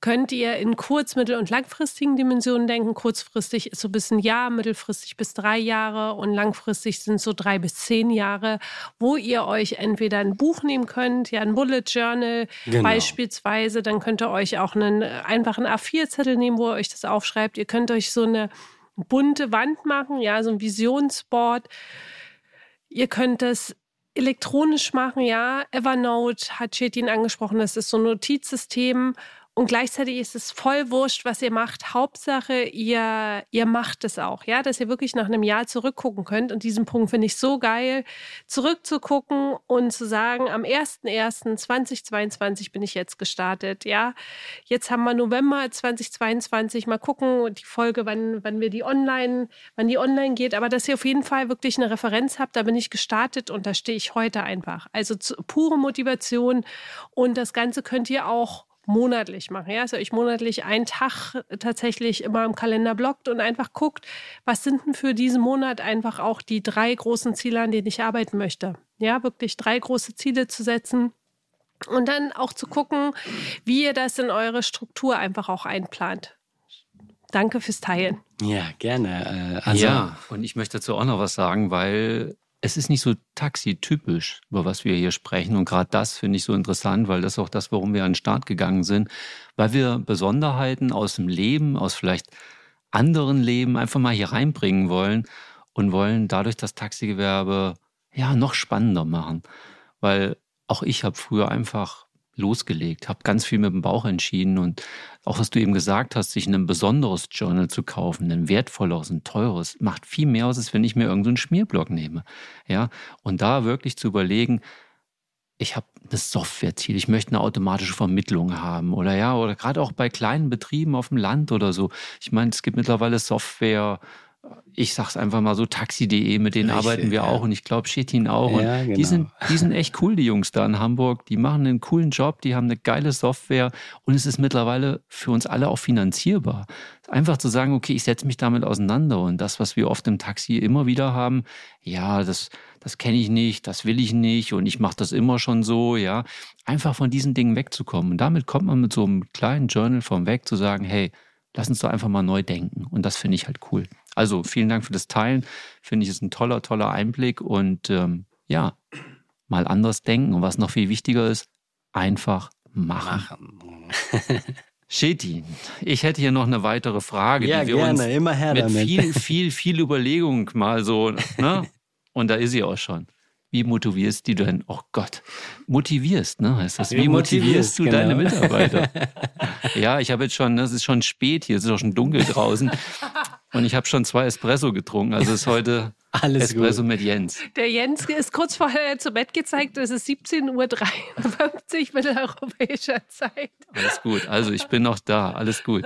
könnt ihr in kurz-, mittel- und langfristigen Dimensionen denken. Kurzfristig ist so bis ein Jahr, mittelfristig bis drei Jahre und langfristig sind so drei bis zehn Jahre, wo ihr euch entweder ein Buch nehmen könnt, ja ein Bullet Journal genau. beispielsweise, dann könnt ihr euch auch einen einfachen A4-Zettel nehmen, wo ihr euch das aufschreibt. Ihr könnt euch so eine bunte Wand machen, ja, so ein Visionsboard Ihr könnt es elektronisch machen, ja. Evernote hat Chetin angesprochen, das ist so ein Notizsystem und gleichzeitig ist es voll wurscht, was ihr macht. Hauptsache, ihr, ihr macht es auch, ja, dass ihr wirklich nach einem Jahr zurückgucken könnt. Und diesen Punkt finde ich so geil, zurückzugucken und zu sagen, am 01.01.2022 bin ich jetzt gestartet, ja. Jetzt haben wir November 2022, mal gucken, die Folge, wann, wann wir die online, wann die online geht, aber dass ihr auf jeden Fall wirklich eine Referenz habt, da bin ich gestartet und da stehe ich heute einfach. Also zu, pure Motivation und das Ganze könnt ihr auch monatlich mache. Ja? Also ich monatlich einen Tag tatsächlich immer im Kalender blockt und einfach guckt, was sind denn für diesen Monat einfach auch die drei großen Ziele, an denen ich arbeiten möchte. Ja, wirklich drei große Ziele zu setzen. Und dann auch zu gucken, wie ihr das in eure Struktur einfach auch einplant. Danke fürs Teilen. Ja, gerne. Äh, also ja, und ich möchte dazu auch noch was sagen, weil es ist nicht so taxitypisch, über was wir hier sprechen. Und gerade das finde ich so interessant, weil das ist auch das, warum wir an den Start gegangen sind, weil wir Besonderheiten aus dem Leben, aus vielleicht anderen Leben einfach mal hier reinbringen wollen und wollen dadurch das Taxigewerbe ja noch spannender machen. Weil auch ich habe früher einfach losgelegt, habe ganz viel mit dem Bauch entschieden und auch was du eben gesagt hast, sich ein besonderes Journal zu kaufen, ein wertvolleres, ein teures, macht viel mehr aus, als wenn ich mir irgendeinen so Schmierblock nehme. Ja, und da wirklich zu überlegen, ich habe ein Softwareziel, ich möchte eine automatische Vermittlung haben oder ja, oder gerade auch bei kleinen Betrieben auf dem Land oder so. Ich meine, es gibt mittlerweile Software, ich sag's einfach mal so, taxi.de, mit denen Richtig, arbeiten wir ja. auch und ich glaube Shetin auch. Ja, genau. die, sind, die sind echt cool, die Jungs da in Hamburg. Die machen einen coolen Job, die haben eine geile Software und es ist mittlerweile für uns alle auch finanzierbar. Einfach zu sagen, okay, ich setze mich damit auseinander und das, was wir oft im Taxi immer wieder haben, ja, das, das kenne ich nicht, das will ich nicht und ich mache das immer schon so, ja. Einfach von diesen Dingen wegzukommen. Und damit kommt man mit so einem kleinen Journal vom Weg zu sagen, hey, lass uns doch einfach mal neu denken. Und das finde ich halt cool. Also vielen Dank für das Teilen. Finde ich, ist ein toller, toller Einblick und ähm, ja, mal anders denken. Und was noch viel wichtiger ist, einfach machen. machen. Shetin, ich hätte hier noch eine weitere Frage, ja, die wir gerne, uns immer her mit damit. viel, viel, viel Überlegung mal so, ne? Und da ist sie auch schon. Wie motivierst du denn? Oh Gott, motivierst, ne? Heißt das? Wie motivierst du genau. deine Mitarbeiter? ja, ich habe jetzt schon, ne, es ist schon spät hier, es ist auch schon dunkel draußen. Und ich habe schon zwei Espresso getrunken. Also ist heute Alles Espresso gut. mit Jens. Der Jens ist kurz vorher zu Bett gezeigt. Es ist 17.53 Uhr mitteleuropäischer Zeit. Alles gut. Also ich bin noch da. Alles gut.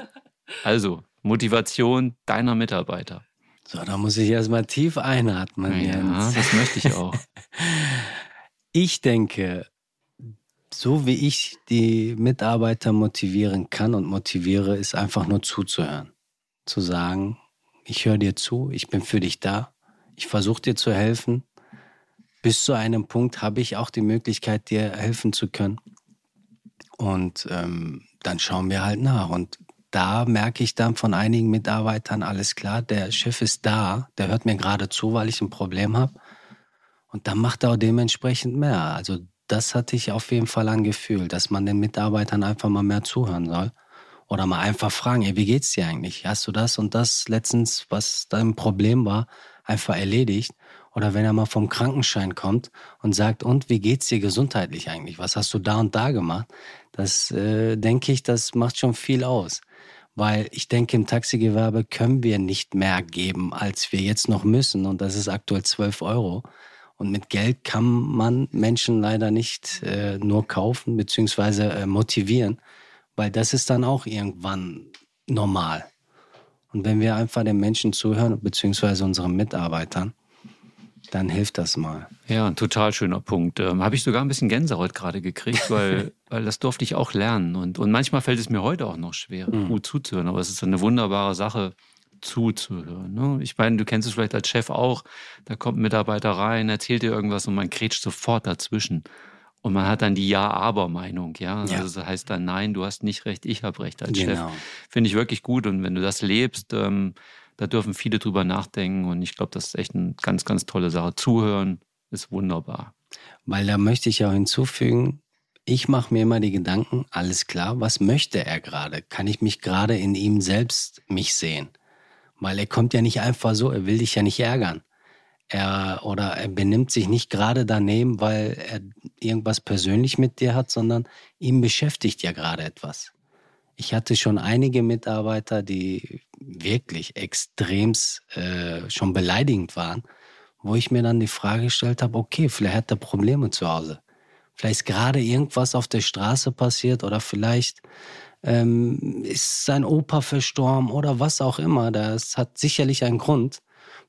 Also Motivation deiner Mitarbeiter. So, da muss ich erstmal tief einatmen. Ja, das möchte ich auch. Ich denke, so wie ich die Mitarbeiter motivieren kann und motiviere, ist einfach nur zuzuhören. Zu sagen, ich höre dir zu, ich bin für dich da, ich versuche dir zu helfen. Bis zu einem Punkt habe ich auch die Möglichkeit, dir helfen zu können. Und ähm, dann schauen wir halt nach. Und da merke ich dann von einigen Mitarbeitern, alles klar, der Chef ist da, der hört mir gerade zu, weil ich ein Problem habe. Und dann macht er auch dementsprechend mehr. Also das hatte ich auf jeden Fall ein Gefühl, dass man den Mitarbeitern einfach mal mehr zuhören soll. Oder mal einfach fragen, ey, wie geht's dir eigentlich? Hast du das und das letztens, was dein Problem war, einfach erledigt? Oder wenn er mal vom Krankenschein kommt und sagt, und wie geht's dir gesundheitlich eigentlich? Was hast du da und da gemacht? Das äh, denke ich, das macht schon viel aus weil ich denke, im Taxigewerbe können wir nicht mehr geben, als wir jetzt noch müssen. Und das ist aktuell 12 Euro. Und mit Geld kann man Menschen leider nicht äh, nur kaufen bzw. Äh, motivieren, weil das ist dann auch irgendwann normal. Und wenn wir einfach den Menschen zuhören, beziehungsweise unseren Mitarbeitern, dann hilft das mal. Ja, ein total schöner Punkt. Ähm, Habe ich sogar ein bisschen Gänsehaut gerade gekriegt, weil, weil das durfte ich auch lernen. Und, und manchmal fällt es mir heute auch noch schwer, mhm. gut zuzuhören. Aber es ist eine wunderbare Sache, zuzuhören. Ne? Ich meine, du kennst es vielleicht als Chef auch. Da kommt ein Mitarbeiter rein, erzählt dir irgendwas und man kretscht sofort dazwischen. Und man hat dann die Ja-Aber-Meinung, ja? ja? Also das heißt dann, nein, du hast nicht recht, ich habe recht als genau. Chef. Finde ich wirklich gut. Und wenn du das lebst, ähm, da dürfen viele drüber nachdenken und ich glaube, das ist echt eine ganz, ganz tolle Sache. Zuhören ist wunderbar. Weil da möchte ich auch hinzufügen, ich mache mir immer die Gedanken, alles klar, was möchte er gerade? Kann ich mich gerade in ihm selbst mich sehen? Weil er kommt ja nicht einfach so, er will dich ja nicht ärgern. Er oder er benimmt sich nicht gerade daneben, weil er irgendwas persönlich mit dir hat, sondern ihm beschäftigt ja gerade etwas. Ich hatte schon einige Mitarbeiter, die wirklich extremst äh, schon beleidigend waren, wo ich mir dann die Frage gestellt habe, okay, vielleicht hat er Probleme zu Hause. Vielleicht ist gerade irgendwas auf der Straße passiert oder vielleicht ähm, ist sein Opa verstorben oder was auch immer. Das hat sicherlich einen Grund,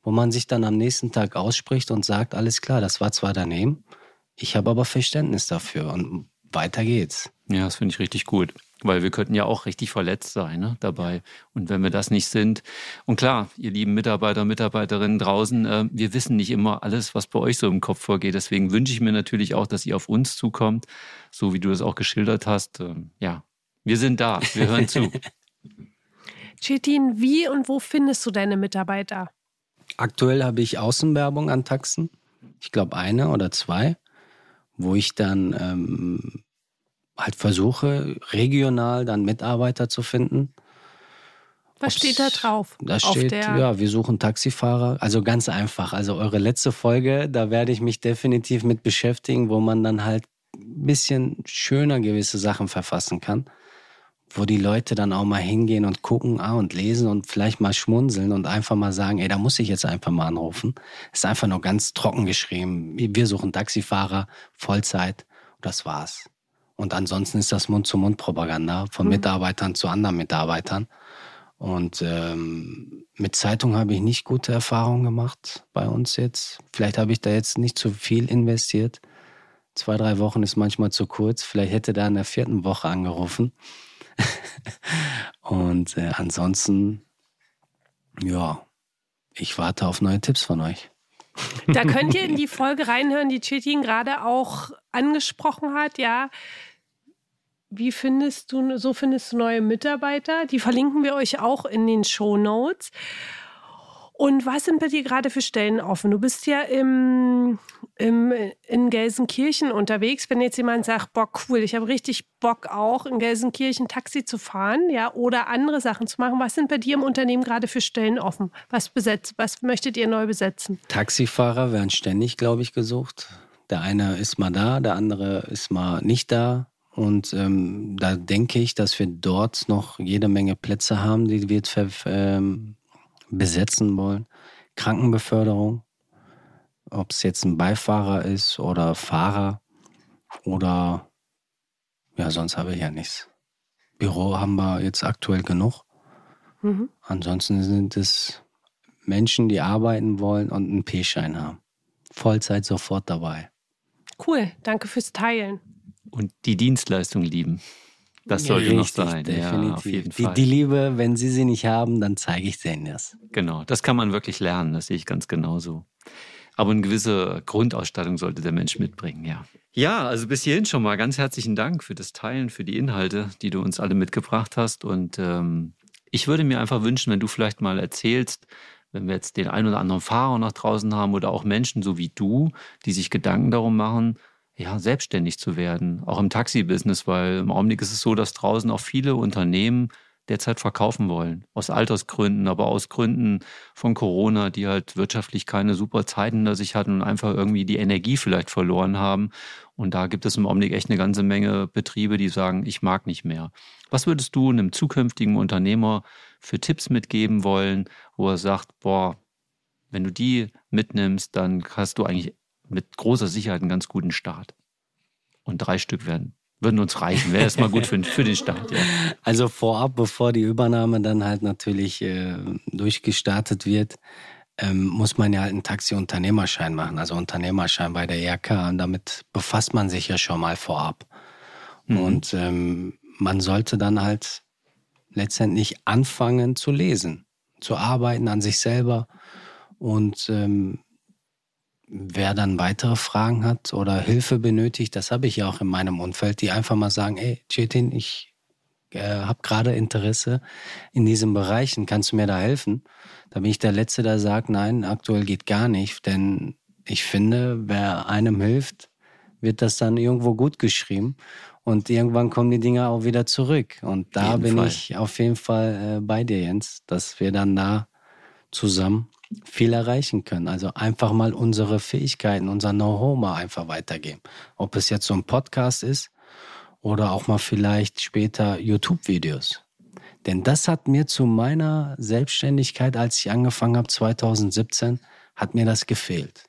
wo man sich dann am nächsten Tag ausspricht und sagt, alles klar, das war zwar daneben, ich habe aber Verständnis dafür und weiter geht's. Ja, das finde ich richtig gut. Weil wir könnten ja auch richtig verletzt sein ne, dabei. Und wenn wir das nicht sind, und klar, ihr lieben Mitarbeiter und Mitarbeiterinnen draußen, äh, wir wissen nicht immer alles, was bei euch so im Kopf vorgeht. Deswegen wünsche ich mir natürlich auch, dass ihr auf uns zukommt, so wie du das auch geschildert hast. Äh, ja, wir sind da, wir hören zu. Chetin, wie und wo findest du deine Mitarbeiter? Aktuell habe ich Außenwerbung an Taxen. Ich glaube eine oder zwei, wo ich dann ähm, halt versuche, regional dann Mitarbeiter zu finden. Was Ob's, steht da drauf? Da steht, ja, wir suchen Taxifahrer. Also ganz einfach. Also eure letzte Folge, da werde ich mich definitiv mit beschäftigen, wo man dann halt ein bisschen schöner gewisse Sachen verfassen kann. Wo die Leute dann auch mal hingehen und gucken ah, und lesen und vielleicht mal schmunzeln und einfach mal sagen, ey, da muss ich jetzt einfach mal anrufen. ist einfach nur ganz trocken geschrieben. Wir suchen Taxifahrer, Vollzeit. Das war's. Und ansonsten ist das Mund-zu-Mund-Propaganda von mhm. Mitarbeitern zu anderen Mitarbeitern. Und ähm, mit Zeitung habe ich nicht gute Erfahrungen gemacht bei uns jetzt. Vielleicht habe ich da jetzt nicht zu viel investiert. Zwei, drei Wochen ist manchmal zu kurz. Vielleicht hätte da in der vierten Woche angerufen. und äh, ansonsten, ja, ich warte auf neue Tipps von euch. Da könnt ihr in die Folge reinhören, die Chetin gerade auch angesprochen hat, ja. Wie findest du, so findest du neue Mitarbeiter? Die verlinken wir euch auch in den Show Notes. Und was sind bei dir gerade für Stellen offen? Du bist ja im, im, in Gelsenkirchen unterwegs. Wenn jetzt jemand sagt, boah, cool, ich habe richtig Bock auch in Gelsenkirchen Taxi zu fahren, ja, oder andere Sachen zu machen. Was sind bei dir im Unternehmen gerade für Stellen offen? Was besetzt, was möchtet ihr neu besetzen? Taxifahrer werden ständig, glaube ich, gesucht. Der eine ist mal da, der andere ist mal nicht da. Und ähm, da denke ich, dass wir dort noch jede Menge Plätze haben, die wir ähm, besetzen wollen. Krankenbeförderung, ob es jetzt ein Beifahrer ist oder Fahrer oder ja, sonst habe ich ja nichts. Büro haben wir jetzt aktuell genug. Mhm. Ansonsten sind es Menschen, die arbeiten wollen und einen P-Schein haben. Vollzeit sofort dabei. Cool, danke fürs Teilen und die Dienstleistung lieben. Das sollte Richtig, noch sein. Definitiv. Ja, auf jeden Fall. Die, die, Liebe, wenn Sie sie nicht haben, dann zeige ich sie Ihnen das. Genau, das kann man wirklich lernen, das sehe ich ganz genauso. Aber eine gewisse Grundausstattung sollte der Mensch mitbringen, ja. Ja, also bis hierhin schon mal ganz herzlichen Dank für das Teilen, für die Inhalte, die du uns alle mitgebracht hast. Und ähm, ich würde mir einfach wünschen, wenn du vielleicht mal erzählst, wenn wir jetzt den einen oder anderen Fahrer nach draußen haben oder auch Menschen so wie du, die sich Gedanken darum machen, ja, selbstständig zu werden, auch im Taxi-Business, weil im Augenblick ist es so, dass draußen auch viele Unternehmen derzeit verkaufen wollen. Aus Altersgründen, aber aus Gründen von Corona, die halt wirtschaftlich keine super Zeiten hinter sich hatten und einfach irgendwie die Energie vielleicht verloren haben. Und da gibt es im Augenblick echt eine ganze Menge Betriebe, die sagen, ich mag nicht mehr. Was würdest du einem zukünftigen Unternehmer für Tipps mitgeben wollen, wo er sagt, boah, wenn du die mitnimmst, dann hast du eigentlich mit großer Sicherheit einen ganz guten Start. Und drei Stück werden, würden uns reichen. Wäre erstmal gut für, für den Start. Ja. Also vorab, bevor die Übernahme dann halt natürlich äh, durchgestartet wird, ähm, muss man ja halt einen Taxi-Unternehmerschein machen, also Unternehmerschein bei der ERK. Und damit befasst man sich ja schon mal vorab. Mhm. Und ähm, man sollte dann halt letztendlich anfangen zu lesen, zu arbeiten an sich selber. Und ähm, wer dann weitere Fragen hat oder Hilfe benötigt, das habe ich ja auch in meinem Umfeld, die einfach mal sagen, ey, Chetin, ich äh, habe gerade Interesse in diesen Bereichen, kannst du mir da helfen? Da bin ich der Letzte, der sagt, nein, aktuell geht gar nicht, denn ich finde, wer einem hilft, wird das dann irgendwo gut geschrieben und irgendwann kommen die Dinge auch wieder zurück. Und da bin Fall. ich auf jeden Fall äh, bei dir, Jens, dass wir dann da zusammen viel erreichen können. Also einfach mal unsere Fähigkeiten, unser Know-how mal einfach weitergeben. Ob es jetzt so ein Podcast ist oder auch mal vielleicht später YouTube-Videos. Denn das hat mir zu meiner Selbstständigkeit, als ich angefangen habe 2017, hat mir das gefehlt.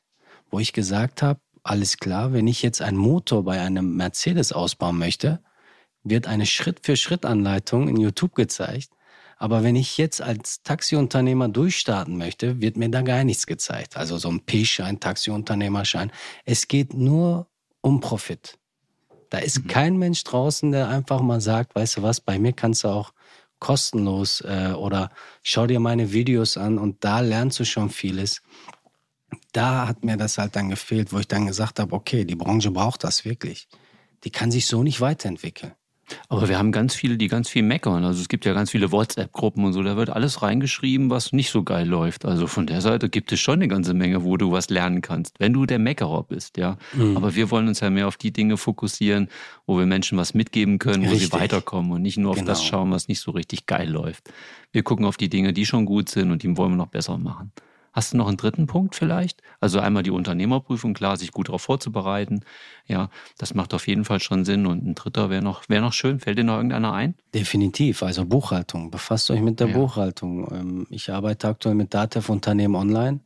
Wo ich gesagt habe, alles klar, wenn ich jetzt einen Motor bei einem Mercedes ausbauen möchte, wird eine Schritt-für-Schritt-Anleitung in YouTube gezeigt aber wenn ich jetzt als Taxiunternehmer durchstarten möchte, wird mir da gar nichts gezeigt. Also so ein P-Schein, Taxiunternehmerschein. Es geht nur um Profit. Da ist mhm. kein Mensch draußen, der einfach mal sagt, weißt du was, bei mir kannst du auch kostenlos äh, oder schau dir meine Videos an und da lernst du schon vieles. Da hat mir das halt dann gefehlt, wo ich dann gesagt habe, okay, die Branche braucht das wirklich. Die kann sich so nicht weiterentwickeln. Aber wir haben ganz viele, die ganz viel meckern. Also es gibt ja ganz viele WhatsApp-Gruppen und so, da wird alles reingeschrieben, was nicht so geil läuft. Also von der Seite gibt es schon eine ganze Menge, wo du was lernen kannst, wenn du der Meckerer bist, ja. Mhm. Aber wir wollen uns ja mehr auf die Dinge fokussieren, wo wir Menschen was mitgeben können, wo richtig. sie weiterkommen und nicht nur auf genau. das schauen, was nicht so richtig geil läuft. Wir gucken auf die Dinge, die schon gut sind und die wollen wir noch besser machen. Hast du noch einen dritten Punkt vielleicht? Also einmal die Unternehmerprüfung, klar, sich gut darauf vorzubereiten. Ja, das macht auf jeden Fall schon Sinn. Und ein dritter wäre noch, wäre noch schön. Fällt dir noch irgendeiner ein? Definitiv. Also Buchhaltung. Befasst euch mit der ja. Buchhaltung. Ähm, ich arbeite aktuell mit Datev Unternehmen online.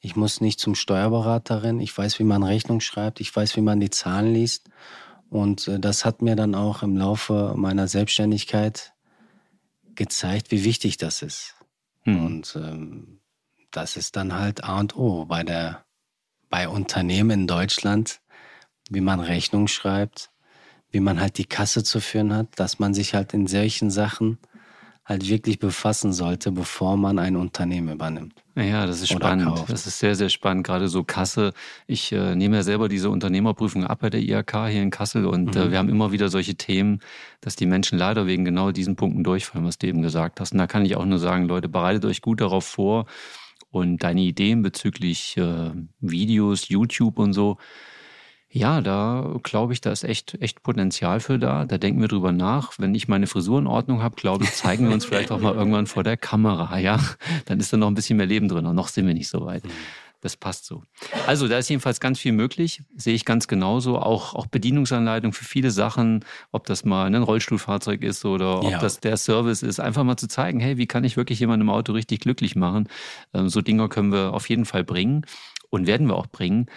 Ich muss nicht zum Steuerberaterin. Ich weiß, wie man Rechnung schreibt. Ich weiß, wie man die Zahlen liest. Und äh, das hat mir dann auch im Laufe meiner Selbstständigkeit gezeigt, wie wichtig das ist. Hm. Und ähm, das ist dann halt A und O bei der bei Unternehmen in Deutschland, wie man Rechnung schreibt, wie man halt die Kasse zu führen hat, dass man sich halt in solchen Sachen halt wirklich befassen sollte, bevor man ein Unternehmen übernimmt. Ja, das ist spannend. Kauft. Das ist sehr, sehr spannend. Gerade so Kasse. Ich äh, nehme ja selber diese Unternehmerprüfung ab bei der IHK hier in Kassel und äh, mhm. äh, wir haben immer wieder solche Themen, dass die Menschen leider wegen genau diesen Punkten durchfallen, was du eben gesagt hast. Und da kann ich auch nur sagen, Leute, bereitet euch gut darauf vor und deine Ideen bezüglich äh, Videos, YouTube und so, ja, da glaube ich, da ist echt, echt Potenzial für da. Da denken wir drüber nach. Wenn ich meine Frisur in Ordnung habe, glaube ich, zeigen wir uns vielleicht auch mal irgendwann vor der Kamera. Ja, dann ist da noch ein bisschen mehr Leben drin. Und noch sind wir nicht so weit. Das passt so. Also, da ist jedenfalls ganz viel möglich. Sehe ich ganz genauso. Auch, auch Bedienungsanleitung für viele Sachen, ob das mal ein Rollstuhlfahrzeug ist oder ob ja. das der Service ist. Einfach mal zu zeigen, hey, wie kann ich wirklich jemanden im Auto richtig glücklich machen? Ähm, so Dinge können wir auf jeden Fall bringen und werden wir auch bringen.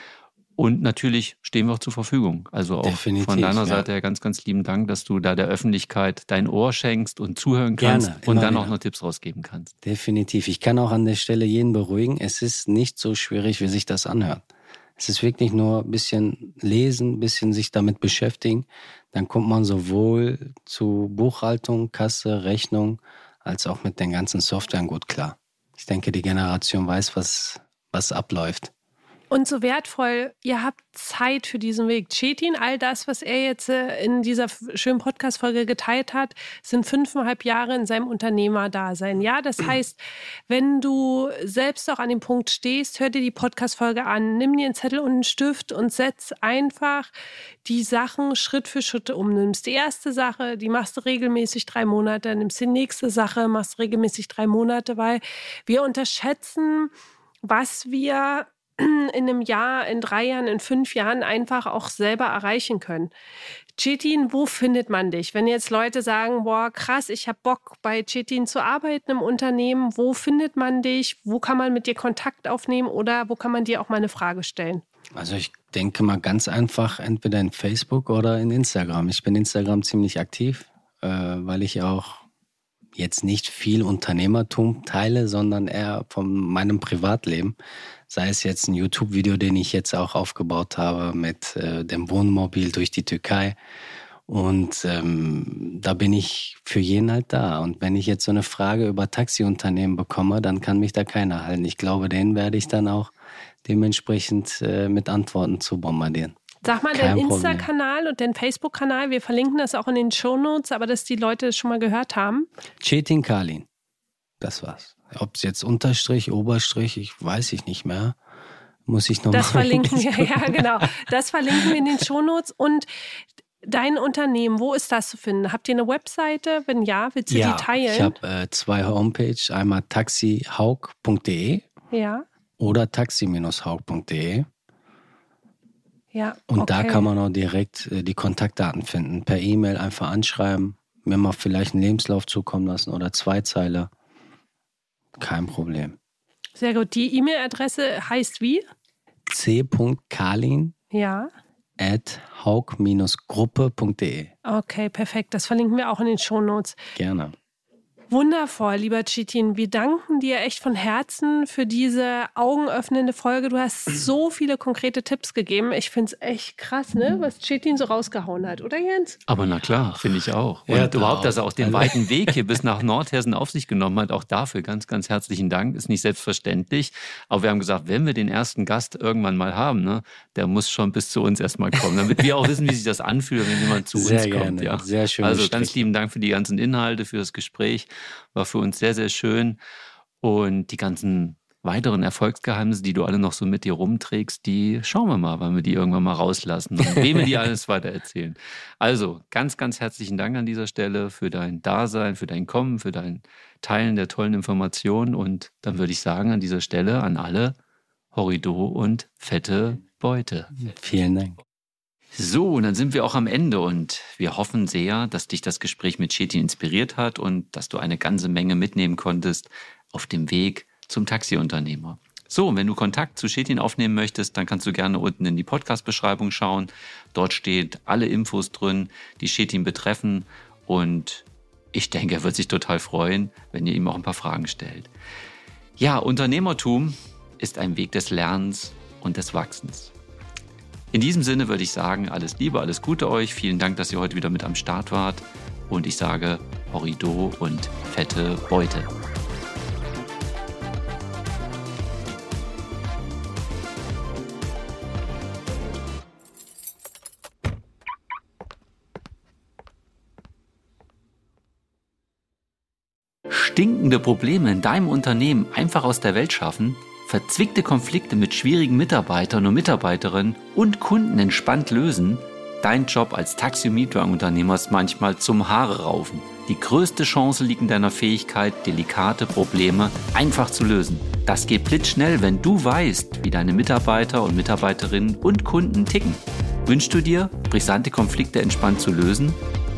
Und natürlich stehen wir auch zur Verfügung. Also auch Definitiv, von deiner ja. Seite her ganz, ganz lieben Dank, dass du da der Öffentlichkeit dein Ohr schenkst und zuhören kannst Gerne, und dann wieder. auch noch Tipps rausgeben kannst. Definitiv. Ich kann auch an der Stelle jeden beruhigen. Es ist nicht so schwierig, wie sich das anhört. Es ist wirklich nur ein bisschen lesen, ein bisschen sich damit beschäftigen. Dann kommt man sowohl zu Buchhaltung, Kasse, Rechnung, als auch mit den ganzen Softwaren gut klar. Ich denke, die Generation weiß, was, was abläuft. Und so wertvoll, ihr habt Zeit für diesen Weg. Chetin, all das, was er jetzt äh, in dieser schönen Podcast-Folge geteilt hat, sind fünfeinhalb Jahre in seinem Unternehmerdasein. Ja, das heißt, wenn du selbst auch an dem Punkt stehst, hör dir die Podcast-Folge an, nimm dir einen Zettel und einen Stift und setz einfach die Sachen Schritt für Schritt um. Nimmst die erste Sache, die machst du regelmäßig drei Monate, nimmst die nächste Sache, machst regelmäßig drei Monate, weil wir unterschätzen, was wir in einem Jahr, in drei Jahren, in fünf Jahren einfach auch selber erreichen können. Chetin, wo findet man dich? Wenn jetzt Leute sagen, boah, krass, ich habe Bock bei Chetin zu arbeiten im Unternehmen, wo findet man dich? Wo kann man mit dir Kontakt aufnehmen oder wo kann man dir auch mal eine Frage stellen? Also ich denke mal ganz einfach, entweder in Facebook oder in Instagram. Ich bin Instagram ziemlich aktiv, äh, weil ich auch jetzt nicht viel Unternehmertum teile, sondern eher von meinem Privatleben. Sei es jetzt ein YouTube-Video, den ich jetzt auch aufgebaut habe mit äh, dem Wohnmobil durch die Türkei. Und ähm, da bin ich für jeden halt da. Und wenn ich jetzt so eine Frage über Taxiunternehmen bekomme, dann kann mich da keiner halten. Ich glaube, den werde ich dann auch dementsprechend äh, mit Antworten zu bombardieren. Sag mal Kein den Insta-Kanal und den Facebook-Kanal. Wir verlinken das auch in den Shownotes, aber dass die Leute es schon mal gehört haben. Chetin Kalin. Das war's. Ob es jetzt Unterstrich, Oberstrich, ich weiß ich nicht mehr. Muss ich nochmal. Das verlinken wir, ja, genau. Das verlinken wir in den Shownotes. Und dein Unternehmen, wo ist das zu finden? Habt ihr eine Webseite? Wenn ja, willst du ja, die teilen? Ich habe äh, zwei Homepages, einmal taxihaug.de ja. oder taxi-haug.de. Ja, und okay. da kann man auch direkt äh, die Kontaktdaten finden. Per E-Mail einfach anschreiben, mir mal vielleicht einen Lebenslauf zukommen lassen oder zwei Zeile. Kein Problem. Sehr gut. Die E-Mail-Adresse heißt wie? c.kalin. Ja. At haug-gruppe.de. Okay, perfekt. Das verlinken wir auch in den Shownotes. Gerne. Wundervoll, lieber Chitin. Wir danken dir echt von Herzen für diese augenöffnende Folge. Du hast so viele konkrete Tipps gegeben. Ich finde es echt krass, ne, was Chitin so rausgehauen hat, oder Jens? Aber na klar, finde ich auch. Und ja, überhaupt, dass er auch den weiten Weg hier bis nach Nordhessen auf sich genommen hat, auch dafür ganz, ganz herzlichen Dank. Ist nicht selbstverständlich. Aber wir haben gesagt, wenn wir den ersten Gast irgendwann mal haben, ne, der muss schon bis zu uns erstmal kommen, damit wir auch wissen, wie sich das anfühlt, wenn jemand zu Sehr uns gerne. kommt. Ja. Sehr schön. Also ganz lieben Dank für die ganzen Inhalte, für das Gespräch. War für uns sehr, sehr schön. Und die ganzen weiteren Erfolgsgeheimnisse, die du alle noch so mit dir rumträgst, die schauen wir mal, wann wir die irgendwann mal rauslassen und wem wir die alles weiter erzählen. Also ganz, ganz herzlichen Dank an dieser Stelle für dein Dasein, für dein Kommen, für dein Teilen der tollen Informationen. Und dann würde ich sagen, an dieser Stelle an alle Horrido und fette Beute. Vielen Dank. So, und dann sind wir auch am Ende und wir hoffen sehr, dass dich das Gespräch mit Chetin inspiriert hat und dass du eine ganze Menge mitnehmen konntest auf dem Weg zum Taxiunternehmer. So, und wenn du Kontakt zu Chetin aufnehmen möchtest, dann kannst du gerne unten in die Podcast-Beschreibung schauen. Dort steht alle Infos drin, die Chetin betreffen. Und Ich denke, er wird sich total freuen, wenn ihr ihm auch ein paar Fragen stellt. Ja, Unternehmertum ist ein Weg des Lernens und des Wachsens. In diesem Sinne würde ich sagen, alles Liebe, alles Gute euch. Vielen Dank, dass ihr heute wieder mit am Start wart. Und ich sage Horrido und fette Beute. stinkende Probleme in deinem Unternehmen einfach aus der Welt schaffen, verzwickte Konflikte mit schwierigen Mitarbeitern und Mitarbeiterinnen und Kunden entspannt lösen, dein Job als Taxi- und Mietwagenunternehmer ist manchmal zum Haare raufen. Die größte Chance liegt in deiner Fähigkeit, delikate Probleme einfach zu lösen. Das geht blitzschnell, wenn du weißt, wie deine Mitarbeiter und Mitarbeiterinnen und Kunden ticken. Wünschst du dir, brisante Konflikte entspannt zu lösen?